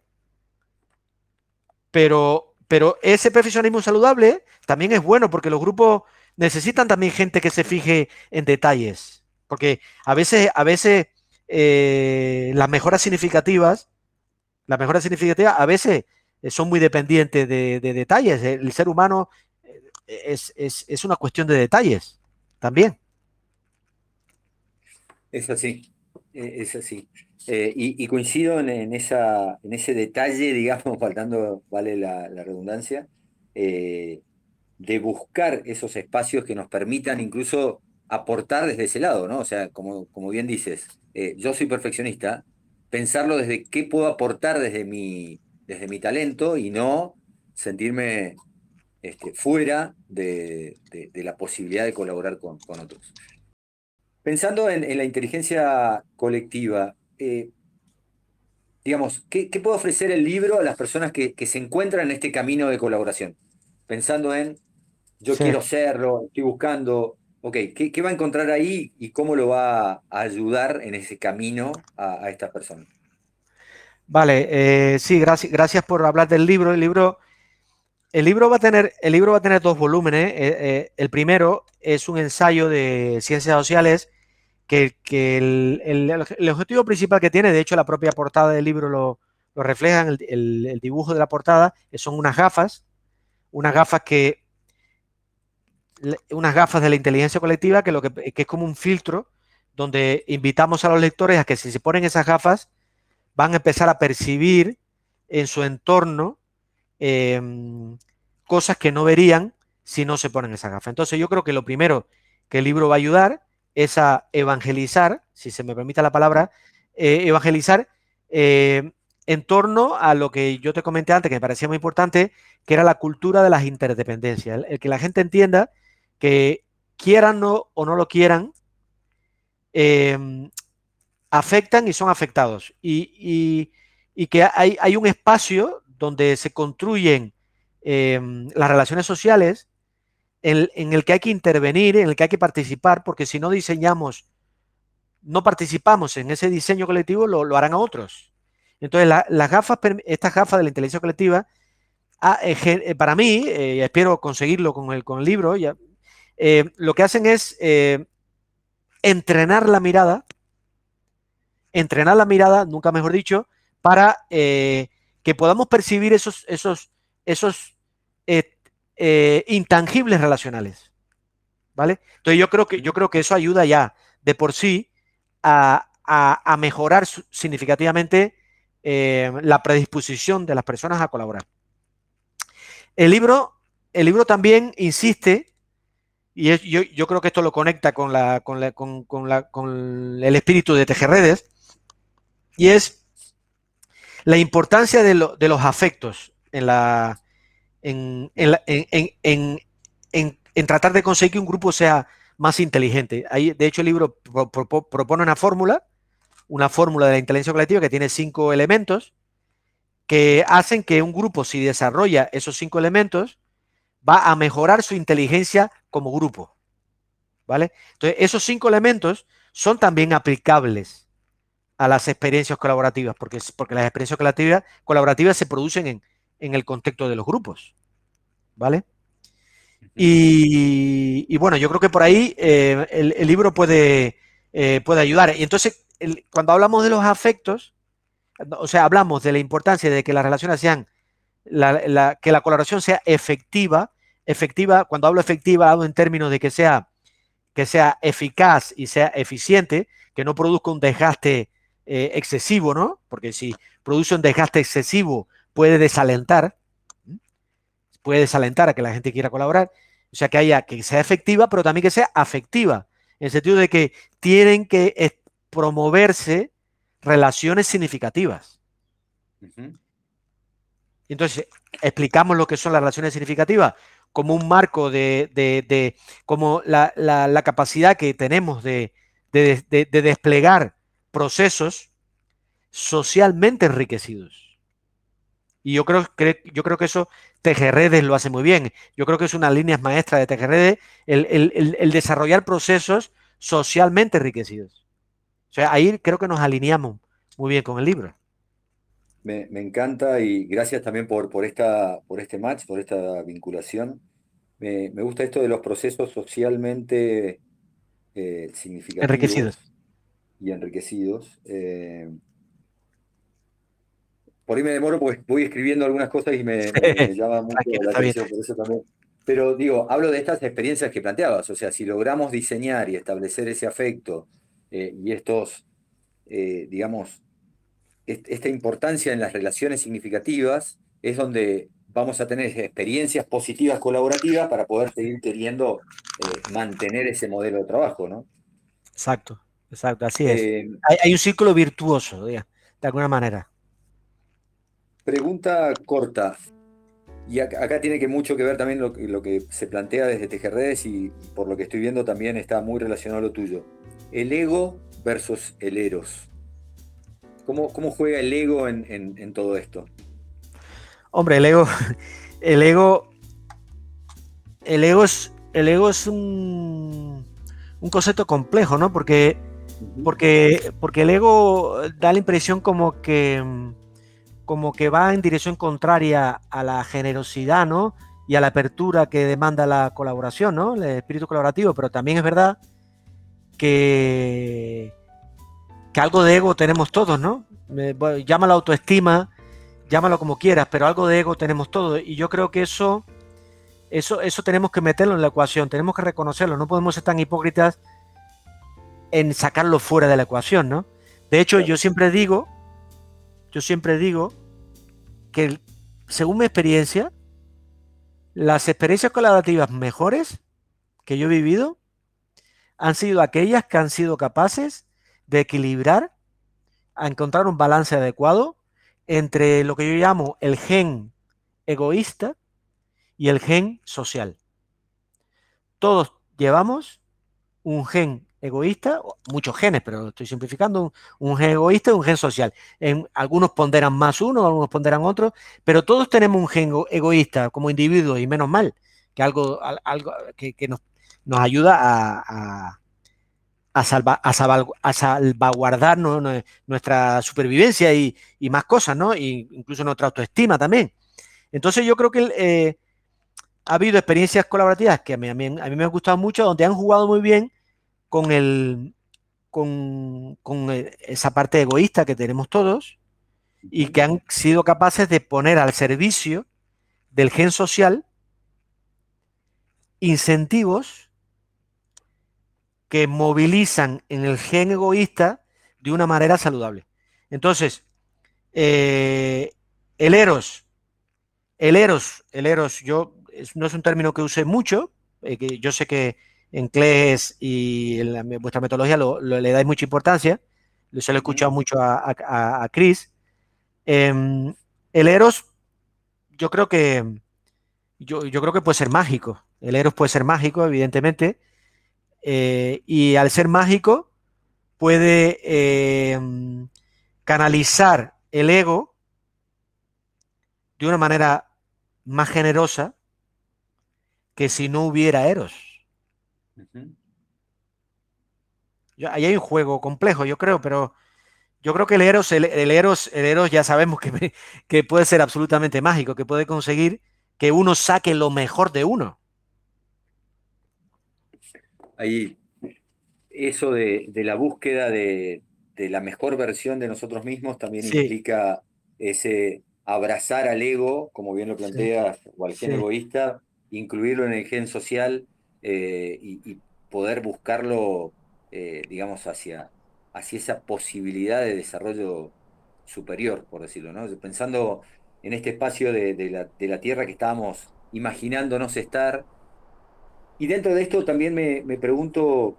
Pero, pero ese perfeccionismo saludable también es bueno porque los grupos necesitan también gente que se fije en detalles. Porque a veces, a veces eh, las mejoras significativas las mejoras significativas a veces eh, son muy dependientes de, detalles. El ser humano eh, es, una cuestión de detalles también. Es así, e, es así. Eh, y, coincido en, ese detalle, digamos, faltando, vale la, redundancia, de buscar esos espacios que nos permitan incluso aportar desde ese lado, ¿no? O sea, como, bien dices, yo soy perfeccionista, pensarlo desde qué puedo aportar desde mi, desde mi talento y no sentirme este, fuera de, la posibilidad de colaborar con, otros. Pensando en, la inteligencia colectiva, eh, digamos, ¿qué, puede ofrecer el libro a las personas que, se encuentran en este camino de colaboración? Pensando en, yo quiero serlo, estoy buscando, ok, ¿qué, va a encontrar ahí y cómo lo va a ayudar en ese camino a, estas personas? Vale, eh, sí, gracias, gracias por hablar del libro. El libro, el libro, va, a tener, el libro va a tener dos volúmenes. Eh, eh, el primero es un ensayo de ciencias sociales que, el, objetivo principal que tiene, de hecho la propia portada del libro lo, lo refleja, el, el dibujo de la portada, son unas gafas, unas gafas que unas gafas de la inteligencia colectiva que, lo que, es como un filtro donde invitamos a los lectores a que si se ponen esas gafas van a empezar a percibir en su entorno em, cosas que no verían si no se ponen esas gafas. Entonces yo creo que lo primero que el libro va a ayudar es a evangelizar, si se me permite la palabra, eh, evangelizar eh, en torno a lo que yo te comenté antes, que me parecía muy importante, que era la cultura de las interdependencias. el que la gente entienda que quieran o no lo quieran, em, afectan y son afectados. Y, que hay, un espacio donde se construyen em, las relaciones sociales en, el que hay que intervenir, en el que hay que participar, porque si no diseñamos, no participamos en ese diseño colectivo, lo, harán a otros. Entonces, las gafas, estas gafas de la inteligencia colectiva, ah, eh, eh, para mí, eh, espero conseguirlo con el, con el libro, ya, eh, lo que hacen es entrenar la mirada, entrenar la mirada, nunca mejor dicho, para que podamos percibir esos, esos, esos intangibles relacionales. ¿Vale? Entonces yo creo que, yo creo que eso ayuda ya de por sí a, a mejorar significativamente la predisposición de las personas a colaborar. El libro, el libro también insiste, y yo, creo que esto lo conecta con, la, con, el espíritu de Tejerredes, y es la importancia de, los afectos en, la, en, tratar de conseguir que un grupo sea más inteligente. de hecho, el libro propone una fórmula, una fórmula de la inteligencia colectiva que tiene cinco elementos que hacen que un grupo, si desarrolla esos cinco elementos, va a mejorar su inteligencia como grupo. ¿Vale? Entonces, esos cinco elementos son también aplicables a las experiencias colaborativas, porque, porque las experiencias colaborativas, colaborativas se producen en, el contexto de los grupos. ¿Vale? Y, bueno, yo creo que por ahí eh, el, libro puede, eh, puede ayudar. Y entonces, cuando hablamos de los afectos, o sea, hablamos de la importancia de que las relaciones sean, que la colaboración sea efectiva, efectiva, cuando hablo efectiva, hablo en términos de que sea, que sea eficaz y sea eficiente, que no produzca un desgaste eh, excesivo, ¿no? Porque si produce un desgaste excesivo, puede desalentar, puede desalentar a que la gente quiera colaborar. O sea, que haya, que sea efectiva, pero también que sea afectiva, en el sentido de que tienen que promoverse relaciones significativas. Entonces, explicamos lo que son las relaciones significativas como un marco de, como la, capacidad que tenemos de, desplegar procesos socialmente enriquecidos. Y yo creo, yo creo que eso Tejerredes lo hace muy bien. Yo creo que es una línea maestra de Tejerredes el, el desarrollar procesos socialmente enriquecidos. O sea, ahí creo que nos alineamos muy bien con el libro. Me, encanta y gracias también por, por, esta, por este match, por esta vinculación. Me, gusta esto de los procesos socialmente eh, significativos. Enriquecidos. Y enriquecidos. Eh, por ahí me demoro porque voy escribiendo algunas cosas y me, llama mucho la atención, por eso también. Pero digo, hablo de estas experiencias que planteabas, o sea, si logramos diseñar y establecer ese afecto eh, y estos, eh, digamos, esta importancia en las relaciones significativas es donde vamos a tener experiencias positivas colaborativas para poder seguir queriendo eh, mantener ese modelo de trabajo, ¿no? Exacto, exacto, así es. Hay, un círculo virtuoso, de alguna manera. Pregunta corta. Y acá, tiene que mucho que ver también lo, lo que se plantea desde Tejerredes y por lo que estoy viendo también está muy relacionado a lo tuyo el ego versus el eros. ¿Cómo, cómo juega el ego en, todo esto? Hombre, el ego, el ego, el ego es, el ego es un, un concepto complejo, ¿no? Porque, porque, porque el ego da la impresión como que, como que va en dirección contraria a la generosidad, ¿no? Y a la apertura que demanda la colaboración, ¿no? El espíritu colaborativo, pero también es verdad que, que algo de ego tenemos todos, ¿no? llámalo autoestima, llámalo como quieras, pero algo de ego tenemos todos. Y yo creo que eso, eso, eso tenemos que meterlo en la ecuación, tenemos que reconocerlo, no podemos ser tan hipócritas en sacarlo fuera de la ecuación, ¿no? De hecho, yo siempre digo, yo siempre digo que según mi experiencia, las experiencias colaborativas mejores que yo he vivido han sido aquellas que han sido capaces de equilibrar, a encontrar un balance adecuado entre lo que yo llamo el gen egoísta y el gen social. Todos llevamos un gen egoísta, muchos genes, pero estoy simplificando, un, gen egoísta y un gen social. En, algunos ponderan más uno, algunos ponderan otro, pero todos tenemos un gen egoísta como individuos y menos mal, que algo, algo que, que nos, ayuda a, a, salvaguardar nuestra supervivencia y, más cosas, ¿no? incluso nuestra autoestima también. Entonces yo creo que eh, ha habido experiencias colaborativas que a mí, a, mí, me han gustado mucho, donde han jugado muy bien con, el, con, con eh, esa parte egoísta que tenemos todos y que han sido capaces de poner al servicio del gen social incentivos que movilizan en el gen egoísta de una manera saludable. Entonces, eh, el eros El Eros, el Eros, yo no es un término que use mucho, eh, que yo sé que en CLES y en, vuestra metodología le dais mucha importancia, se lo he escuchado mucho a, Chris. Em, el Eros, yo creo que yo, creo que puede ser mágico. El Eros puede ser mágico, evidentemente. Eh, y al ser mágico, puede em, canalizar el ego de una manera más generosa que si no hubiera Eros. Ahí hay un juego complejo, yo creo, pero yo creo que el Eros, el, Eros, el Eros ya sabemos que, que, puede ser absolutamente mágico, que puede conseguir que uno saque lo mejor de uno. Ahí, eso de, la búsqueda de, la mejor versión de nosotros mismos también implica ese abrazar al ego, como bien lo planteas, o al gen egoísta, incluirlo en el gen social eh, y, poder buscarlo, eh, digamos, hacia, hacia esa posibilidad de desarrollo superior, por decirlo, ¿no? Pensando en este espacio de, la, Tierra que estábamos imaginándonos estar. Y dentro de esto también me, pregunto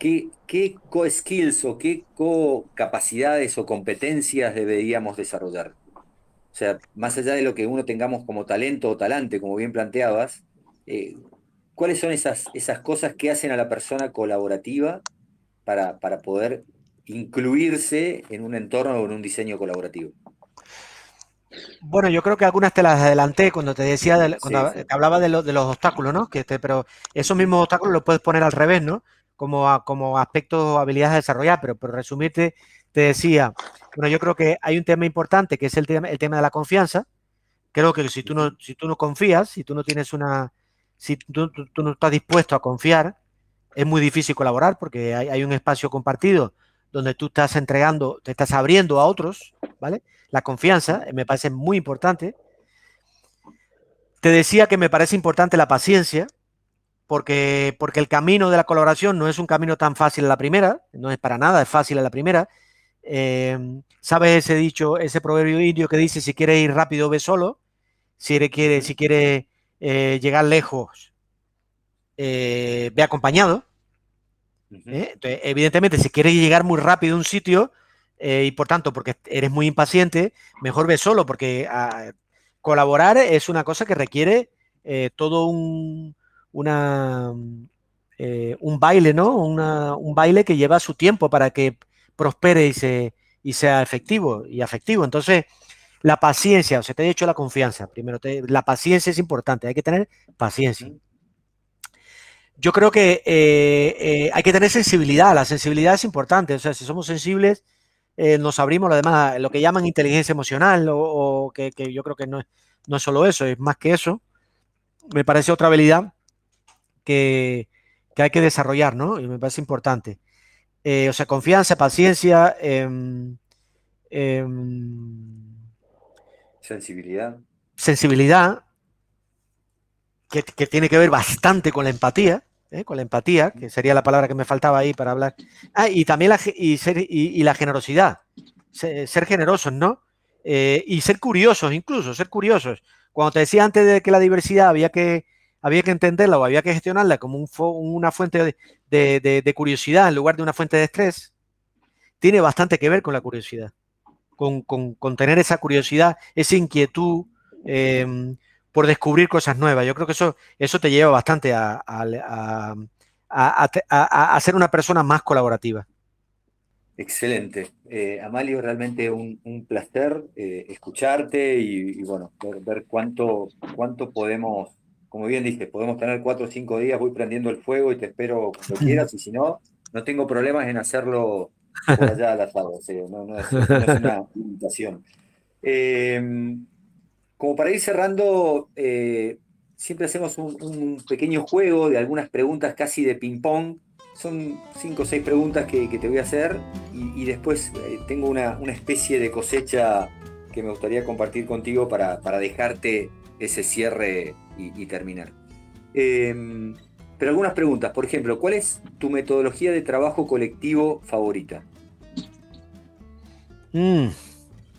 qué, qué co-skills o qué co-capacidades o competencias deberíamos desarrollar. O sea, más allá de lo que uno tengamos como talento o talante, como bien planteabas, eh, ¿cuáles son esas, esas cosas que hacen a la persona colaborativa para, para poder incluirse en un entorno o en un diseño colaborativo? Bueno, yo creo que algunas te las adelanté cuando te decía, cuando te hablaba de, de, los obstáculos, ¿no? Que pero esos mismos obstáculos los puedes poner al revés, ¿no? Como, como aspectos o habilidades a desarrollar, pero por resumirte, te decía, bueno, yo creo que hay un tema importante que es el tema, el tema de la confianza. Creo que si tú no, si tú no confías, si tú no tienes una, si tú, no estás dispuesto a confiar, es muy difícil colaborar porque hay, un espacio compartido donde tú estás entregando, te estás abriendo a otros, ¿vale? La confianza me parece muy importante. Te decía que me parece importante la paciencia, porque, porque el camino de la colaboración no es un camino tan fácil a la primera, no es para nada, es fácil a la primera, Em, ¿Sabes ese dicho, ese proverbio indio que dice, si quiere ir rápido, ve solo? Si quiere, si quiere eh, llegar lejos, eh, ve acompañado. ¿eh? evidentemente, si quieres llegar muy rápido a un sitio, y por tanto, porque eres muy impaciente, mejor ve solo, porque ah, colaborar es una cosa que requiere todo un, una, un baile, ¿no? un baile que lleva su tiempo para que prospere y, se, y sea efectivo y afectivo. Entonces, la paciencia, o sea, te he dicho la confianza. Primero, la paciencia es importante, hay que tener paciencia. Yo creo que eh, eh, hay que tener sensibilidad, la sensibilidad es importante, o sea, si somos sensibles, eh, nos abrimos lo demás, lo que llaman inteligencia emocional, o, que, yo creo que no es, no es solo eso, es más que eso. Me parece otra habilidad que, que hay que desarrollar, ¿no? Y me parece importante. Eh, o sea, confianza, paciencia, em, sensibilidad. Sensibilidad, que, tiene que ver bastante con la empatía, ¿eh? con la empatía, que sería la palabra que me faltaba ahí para hablar. Ah, y también la, y ser, y, la generosidad, ser, generosos, ¿no? Eh, y ser curiosos, incluso, ser curiosos. Cuando te decía antes de que la diversidad había que había que entenderla o había que gestionarla como una fuente de, curiosidad en lugar de una fuente de estrés, tiene bastante que ver con la curiosidad, con, tener esa curiosidad, esa inquietud em, por descubrir cosas nuevas. Yo creo que eso, eso te lleva bastante a, a, ser una persona más colaborativa. Excelente. Eh, Amalio, realmente un, placer eh, escucharte y, bueno, ver, ver, cuánto, cuánto podemos como bien dije, podemos tener cuatro o cinco días, voy prendiendo el fuego y te espero cuando quieras, y si no, no tengo problemas en hacerlo allá al asado, no, es, una invitación. Em, como para ir cerrando, eh, siempre hacemos un, pequeño juego de algunas preguntas casi de ping-pong. Son cinco o seis preguntas que, te voy a hacer y, después eh, tengo una, especie de cosecha que me gustaría compartir contigo para, para dejarte ese cierre y, terminar. Em, pero algunas preguntas, por ejemplo, ¿cuál es tu metodología de trabajo colectivo favorita? Mm.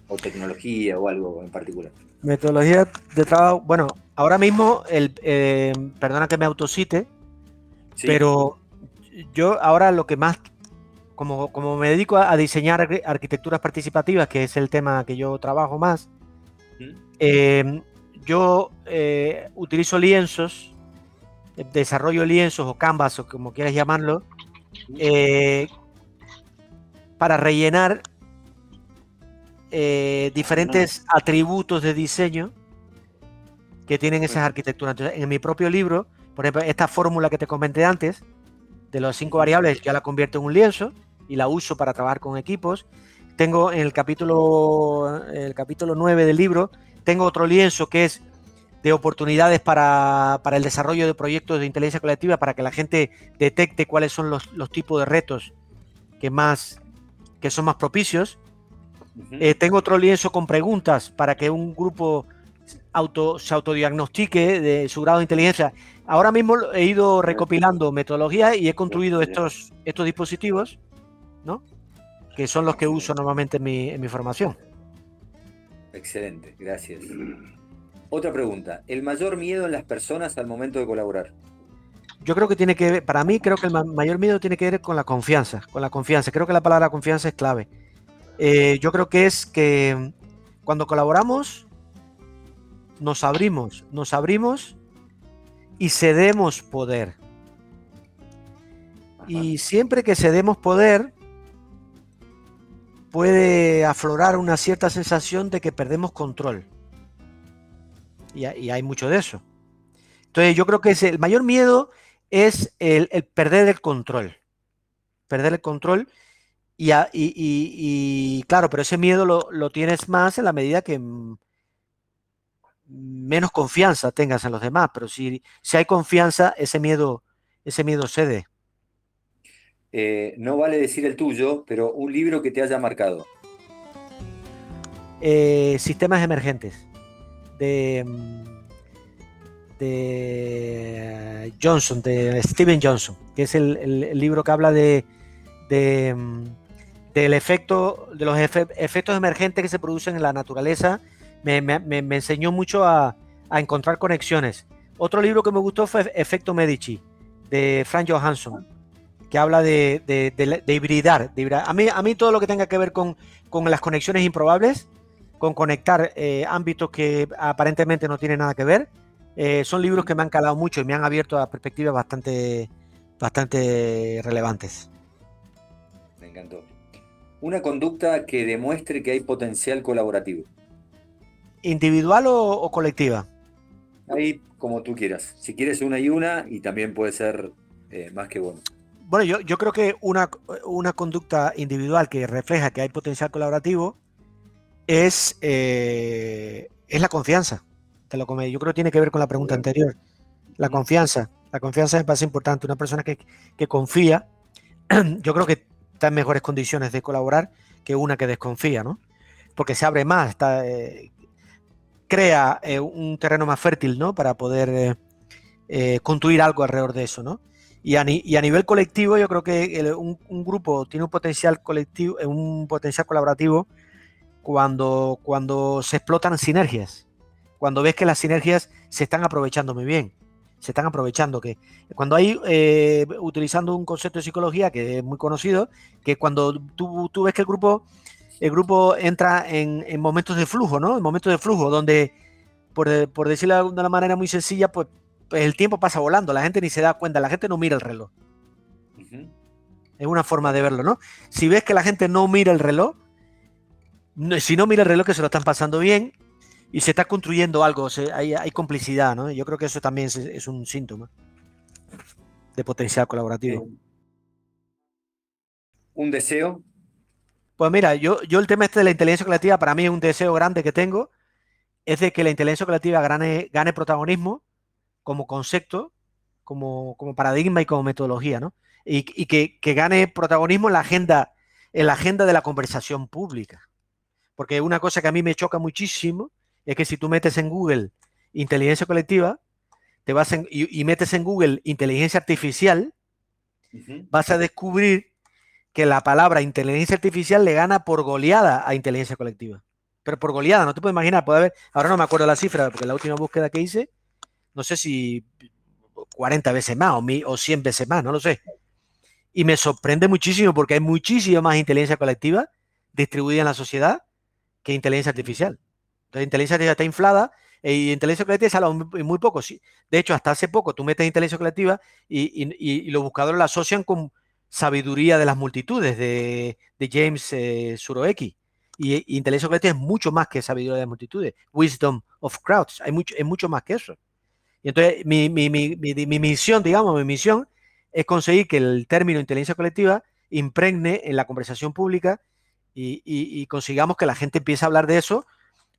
o tecnología o algo en particular. Metodología de trabajo, bueno, ahora mismo, el, eh, perdona que me autocite, pero yo ahora lo que más, como, como me dedico a, diseñar arquitecturas participativas, que es el tema que yo trabajo más, eh, yo eh, utilizo lienzos, desarrollo lienzos o canvas o como quieras llamarlo, para rellenar eh, diferentes atributos de diseño que tienen esas arquitecturas. Entonces, en mi propio libro, por ejemplo, esta fórmula que te comenté antes, de las cinco variables, ya la convierto en un lienzo y la uso para trabajar con equipos. Tengo en el capítulo, el capítulo 9 del libro, tengo otro lienzo que es de oportunidades para, el desarrollo de proyectos de inteligencia colectiva, para que la gente detecte cuáles son los, los tipos de retos que, más, que son más propicios. Eh, tengo otro lienzo con preguntas para que un grupo auto, se autodiagnostique de su grado de inteligencia. Ahora mismo he ido recopilando metodologías y he construido estos, estos dispositivos, ¿no? Que son los que uso normalmente en mi, en mi formación. Excelente, gracias. Otra pregunta, ¿el mayor miedo en las personas al momento de colaborar? Yo creo que tiene que ver, para mí creo que el mayor miedo tiene que ver con la confianza, con la confianza. Creo que la palabra confianza es clave. Eh, yo creo que es que cuando colaboramos, nos abrimos, nos abrimos y cedemos poder. Y siempre que cedemos poder, puede aflorar una cierta sensación de que perdemos control. Y, hay mucho de eso. Entonces yo creo que es el mayor miedo es el perder el control. Perder el control y, claro, pero ese miedo lo, tienes más en la medida que menos confianza tengas en los demás. Pero si, si hay confianza, ese miedo, ese miedo cede. Eh, no vale decir el tuyo, pero un libro que te haya marcado. Eh, sistemas emergentes de, de Johnson, de Steven Johnson, que es el, libro que habla de, del efecto, de los efectos emergentes que se producen en la naturaleza, me, enseñó mucho a, encontrar conexiones. Otro libro que me gustó fue Efecto Medici, de Frank Johansson, que habla de, hibridar, A, mí, a mí todo lo que tenga que ver con, las conexiones improbables, con conectar eh, ámbitos que aparentemente no tienen nada que ver, eh, son libros que me han calado mucho y me han abierto a perspectivas bastante, bastante relevantes. Me encantó una conducta que demuestre que hay potencial colaborativo. ¿Individual o, colectiva? Ahí como tú quieras. Si quieres una y una, y también puede ser eh, más que bueno. Bueno, yo, yo creo que una, una, conducta individual que refleja que hay potencial colaborativo es, eh, es la confianza. Te lo Yo creo que tiene que ver con la pregunta anterior. La confianza. La confianza me parece importante. Una persona que, que confía, yo creo que está en mejores condiciones de colaborar que una que desconfía, ¿no? Porque se abre más, eh, crea eh, un terreno más fértil, ¿no? Para poder eh, construir algo alrededor de eso, ¿no? Y a, nivel colectivo, yo creo que un, grupo tiene un potencial colectivo, un potencial colaborativo cuando, cuando se explotan sinergias, cuando ves que las sinergias se están aprovechando muy bien se están aprovechando. Que cuando hay, eh, utilizando un concepto de psicología que es muy conocido, que cuando tú, ves que el grupo, el grupo entra en, momentos de flujo, ¿no? En momentos de flujo, donde, por, por decirlo de una manera muy sencilla, pues, pues, el tiempo pasa volando, la gente ni se da cuenta, la gente no mira el reloj. Es una forma de verlo, ¿no? Si ves que la gente no mira el reloj, si no mira el reloj que se lo están pasando bien, y se está construyendo algo, hay, complicidad, ¿no? Yo creo que eso también es, un síntoma de potencial colaborativo. ¿Un deseo? Pues mira, yo, yo el tema este de la inteligencia colectiva, para mí es un deseo grande que tengo, es de que la inteligencia colectiva gane, gane protagonismo como concepto, como, como, paradigma y como metodología, ¿no? Y, que, que, gane protagonismo en la agenda, en la agenda de la conversación pública. Porque una cosa que a mí me choca muchísimo es que si tú metes en Google inteligencia colectiva, te vas y, metes en Google inteligencia artificial, vas a descubrir que la palabra inteligencia artificial le gana por goleada a inteligencia colectiva. pero por goleada, no te puedes imaginar, puede haber, ahora no me acuerdo la cifra, porque la última búsqueda que hice, no sé si 40 veces más o, o 100 veces más, no lo sé. Y me sorprende muchísimo porque hay muchísima más inteligencia colectiva distribuida en la sociedad que inteligencia artificial. Entonces, inteligencia artificial está inflada e, y inteligencia colectiva sale muy, muy poco. De hecho, hasta hace poco tú metes inteligencia colectiva y, los buscadores la asocian con sabiduría de las multitudes de, James eh, Suroeki. Y, inteligencia colectiva es mucho más que sabiduría de las multitudes. Wisdom of crowds. Hay mucho, es mucho más que eso. Y entonces mi, mi, mi, mi, misión, digamos, mi misión es conseguir que el término inteligencia colectiva impregne en la conversación pública y, consigamos que la gente empiece a hablar de eso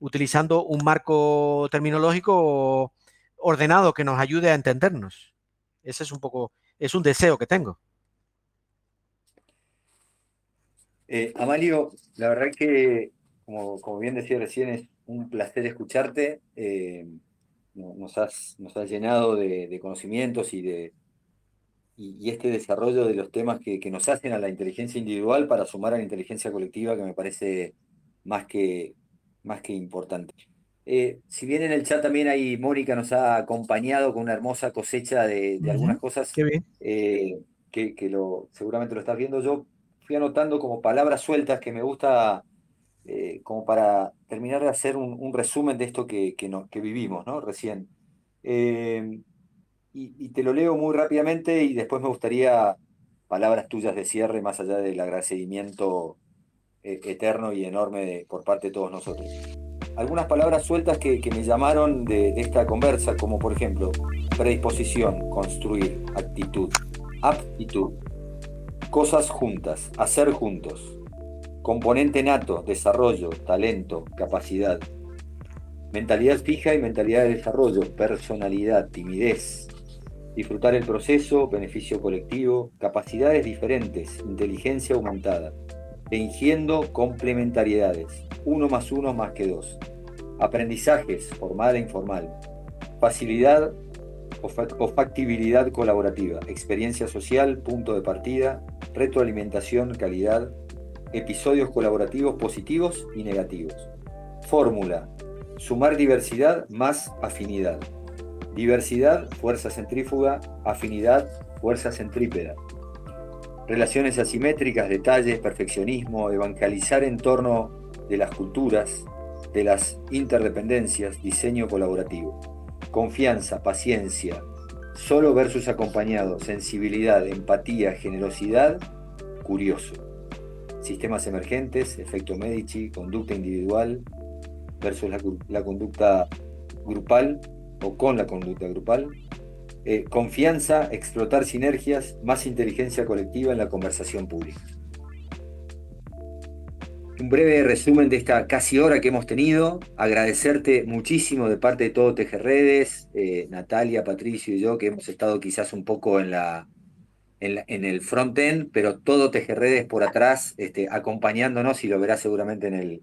utilizando un marco terminológico ordenado que nos ayude a entendernos. Ese es un poco, es un deseo que tengo. Eh, Amalio, la verdad que, como, como, bien decía recién, es un placer escucharte. Eh, nos, has, nos has llenado de, conocimientos y de, y, este desarrollo de los temas que, nos hacen a la inteligencia individual para sumar a la inteligencia colectiva que me parece más que, más que importante. Eh, si bien en el chat también hay Mónica nos ha acompañado con una hermosa cosecha de, algunas cosas eh, que, que lo, seguramente lo estás viendo, yo fui anotando como palabras sueltas que me gusta eh, como para terminar de hacer un, resumen de esto que, que, vivimos ¿no? recién. Y, te lo leo muy rápidamente y después me gustaría palabras tuyas de cierre, más allá del agradecimiento eterno y enorme por parte de todos nosotros. Algunas palabras sueltas que, me llamaron de, de, esta conversa, como por ejemplo predisposición, construir, actitud, aptitud, cosas juntas, hacer juntos, componente nato, desarrollo, talento, capacidad, mentalidad fija y mentalidad de desarrollo, personalidad, timidez, disfrutar el proceso, beneficio colectivo, capacidades diferentes, inteligencia aumentada, fingiendo complementariedades, uno más uno más que dos, aprendizajes formal e informal, facilidad o factibilidad colaborativa, experiencia social, punto de partida, retroalimentación, calidad, episodios colaborativos positivos y negativos. Fórmula, sumar diversidad más afinidad. Diversidad, fuerza centrífuga, afinidad, fuerza centrípeda. Relaciones asimétricas, detalles, perfeccionismo, evangelizar en torno de las culturas, de las interdependencias, diseño colaborativo. Confianza, paciencia, solo versus acompañado, sensibilidad, empatía, generosidad, curioso. Sistemas emergentes, efecto Medici, conducta individual versus la, la conducta grupal, o con la conducta grupal, eh, confianza, explotar sinergias, más inteligencia colectiva en la conversación pública. Un breve resumen de esta casi hora que hemos tenido. Agradecerte muchísimo de parte de todo Tejerredes, eh, Natalia, Patricio y yo, que hemos estado quizás un poco en, la, en, el front-end, pero todo Tejerredes por atrás este, acompañándonos y lo verás seguramente en el,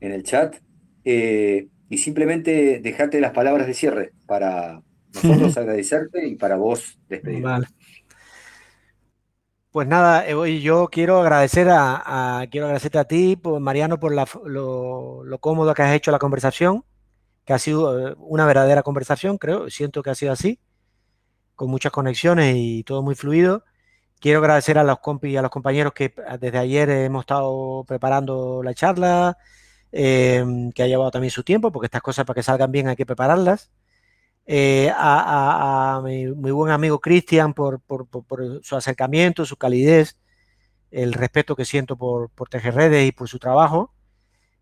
en el chat. Eh, y simplemente dejarte las palabras de cierre para nosotros agradecerte y para vos despedirte. Pues nada, eh, yo quiero agradecer a, quiero agradecerte a ti, Mariano, por lo, cómodo que has hecho la conversación, que ha sido eh, una verdadera conversación, creo, siento que ha sido así, con muchas conexiones y todo muy fluido. Quiero agradecer a los compis y a los compañeros que desde ayer hemos estado preparando la charla, Em, que ha llevado también su tiempo, porque estas cosas para que salgan bien hay que prepararlas. Eh, a, mi, buen amigo Cristian por, su acercamiento, su calidez, el respeto que siento por, por Redes y por su trabajo.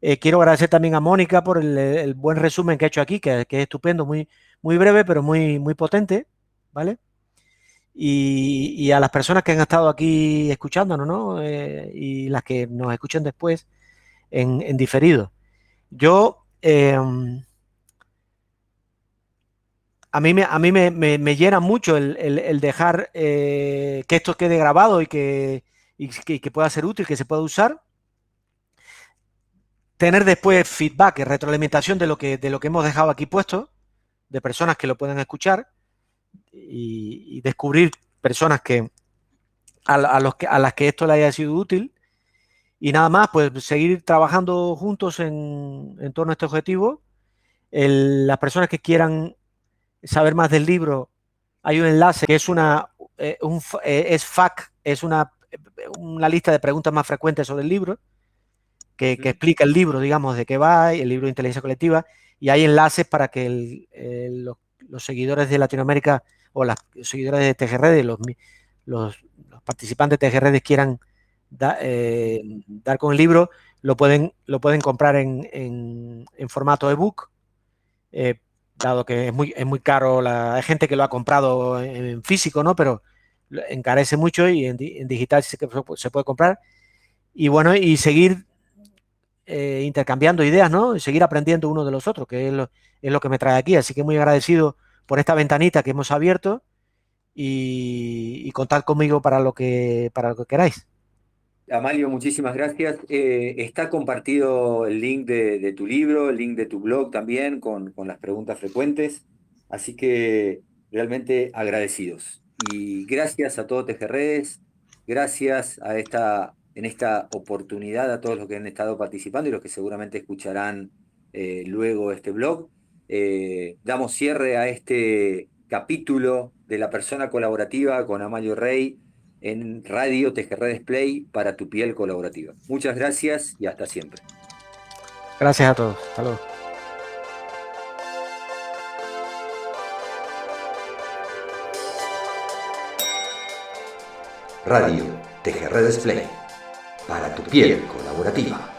Eh, quiero agradecer también a Mónica por el, buen resumen que ha hecho aquí, que, es estupendo, muy, muy breve, pero muy, muy potente, ¿vale? Y, a las personas que han estado aquí escuchándonos, ¿no? Eh, y las que nos escuchen después, en, diferido. Yo, em, a mí, me, a mí me, llena mucho el, dejar eh, que esto quede grabado y que, que, pueda ser útil, que se pueda usar. Tener después feedback, retroalimentación de lo que, de lo que hemos dejado aquí puesto, de personas que lo puedan escuchar y, descubrir personas que a, los que a las que esto le haya sido útil Y nada más, pues seguir trabajando juntos en, torno a este objetivo. las personas que quieran saber más del libro, hay un enlace que es una eh, eh, es FAQ, es una, una lista de preguntas más frecuentes sobre el libro, que, explica el libro, digamos, de qué va, el libro de inteligencia colectiva, y hay enlaces para que los, seguidores de Latinoamérica o los seguidores de TGRedes, los, los, participantes de TGRedes quieran eh, dar con el libro, lo pueden, lo pueden comprar en, en, formato ebook, eh, dado que es muy, es muy caro. La, hay gente que lo ha comprado en, físico, ¿no? Pero encarece mucho y en, digital sí que se puede comprar. Y bueno, y seguir eh, intercambiando ideas, ¿no? Y seguir aprendiendo uno de los otros, que es lo, es lo que me trae aquí. Así que muy agradecido por esta ventanita que hemos abierto y, y contad conmigo para lo que, para lo que queráis. Amalio, muchísimas gracias. Eh, está compartido el link de, tu libro, el link de tu blog también, con, las preguntas frecuentes. Así que realmente agradecidos. Y gracias a todos Tejerredes, gracias a esta, en esta oportunidad a todos los que han estado participando y los que seguramente escucharán eh, luego este blog. Eh, damos cierre a este capítulo de la persona colaborativa con Amalio Rey en Radio Tejerredes Play para tu piel colaborativa. Muchas gracias y hasta siempre. Gracias a todos. Luego. Radio Tejerredes Play para tu piel colaborativa.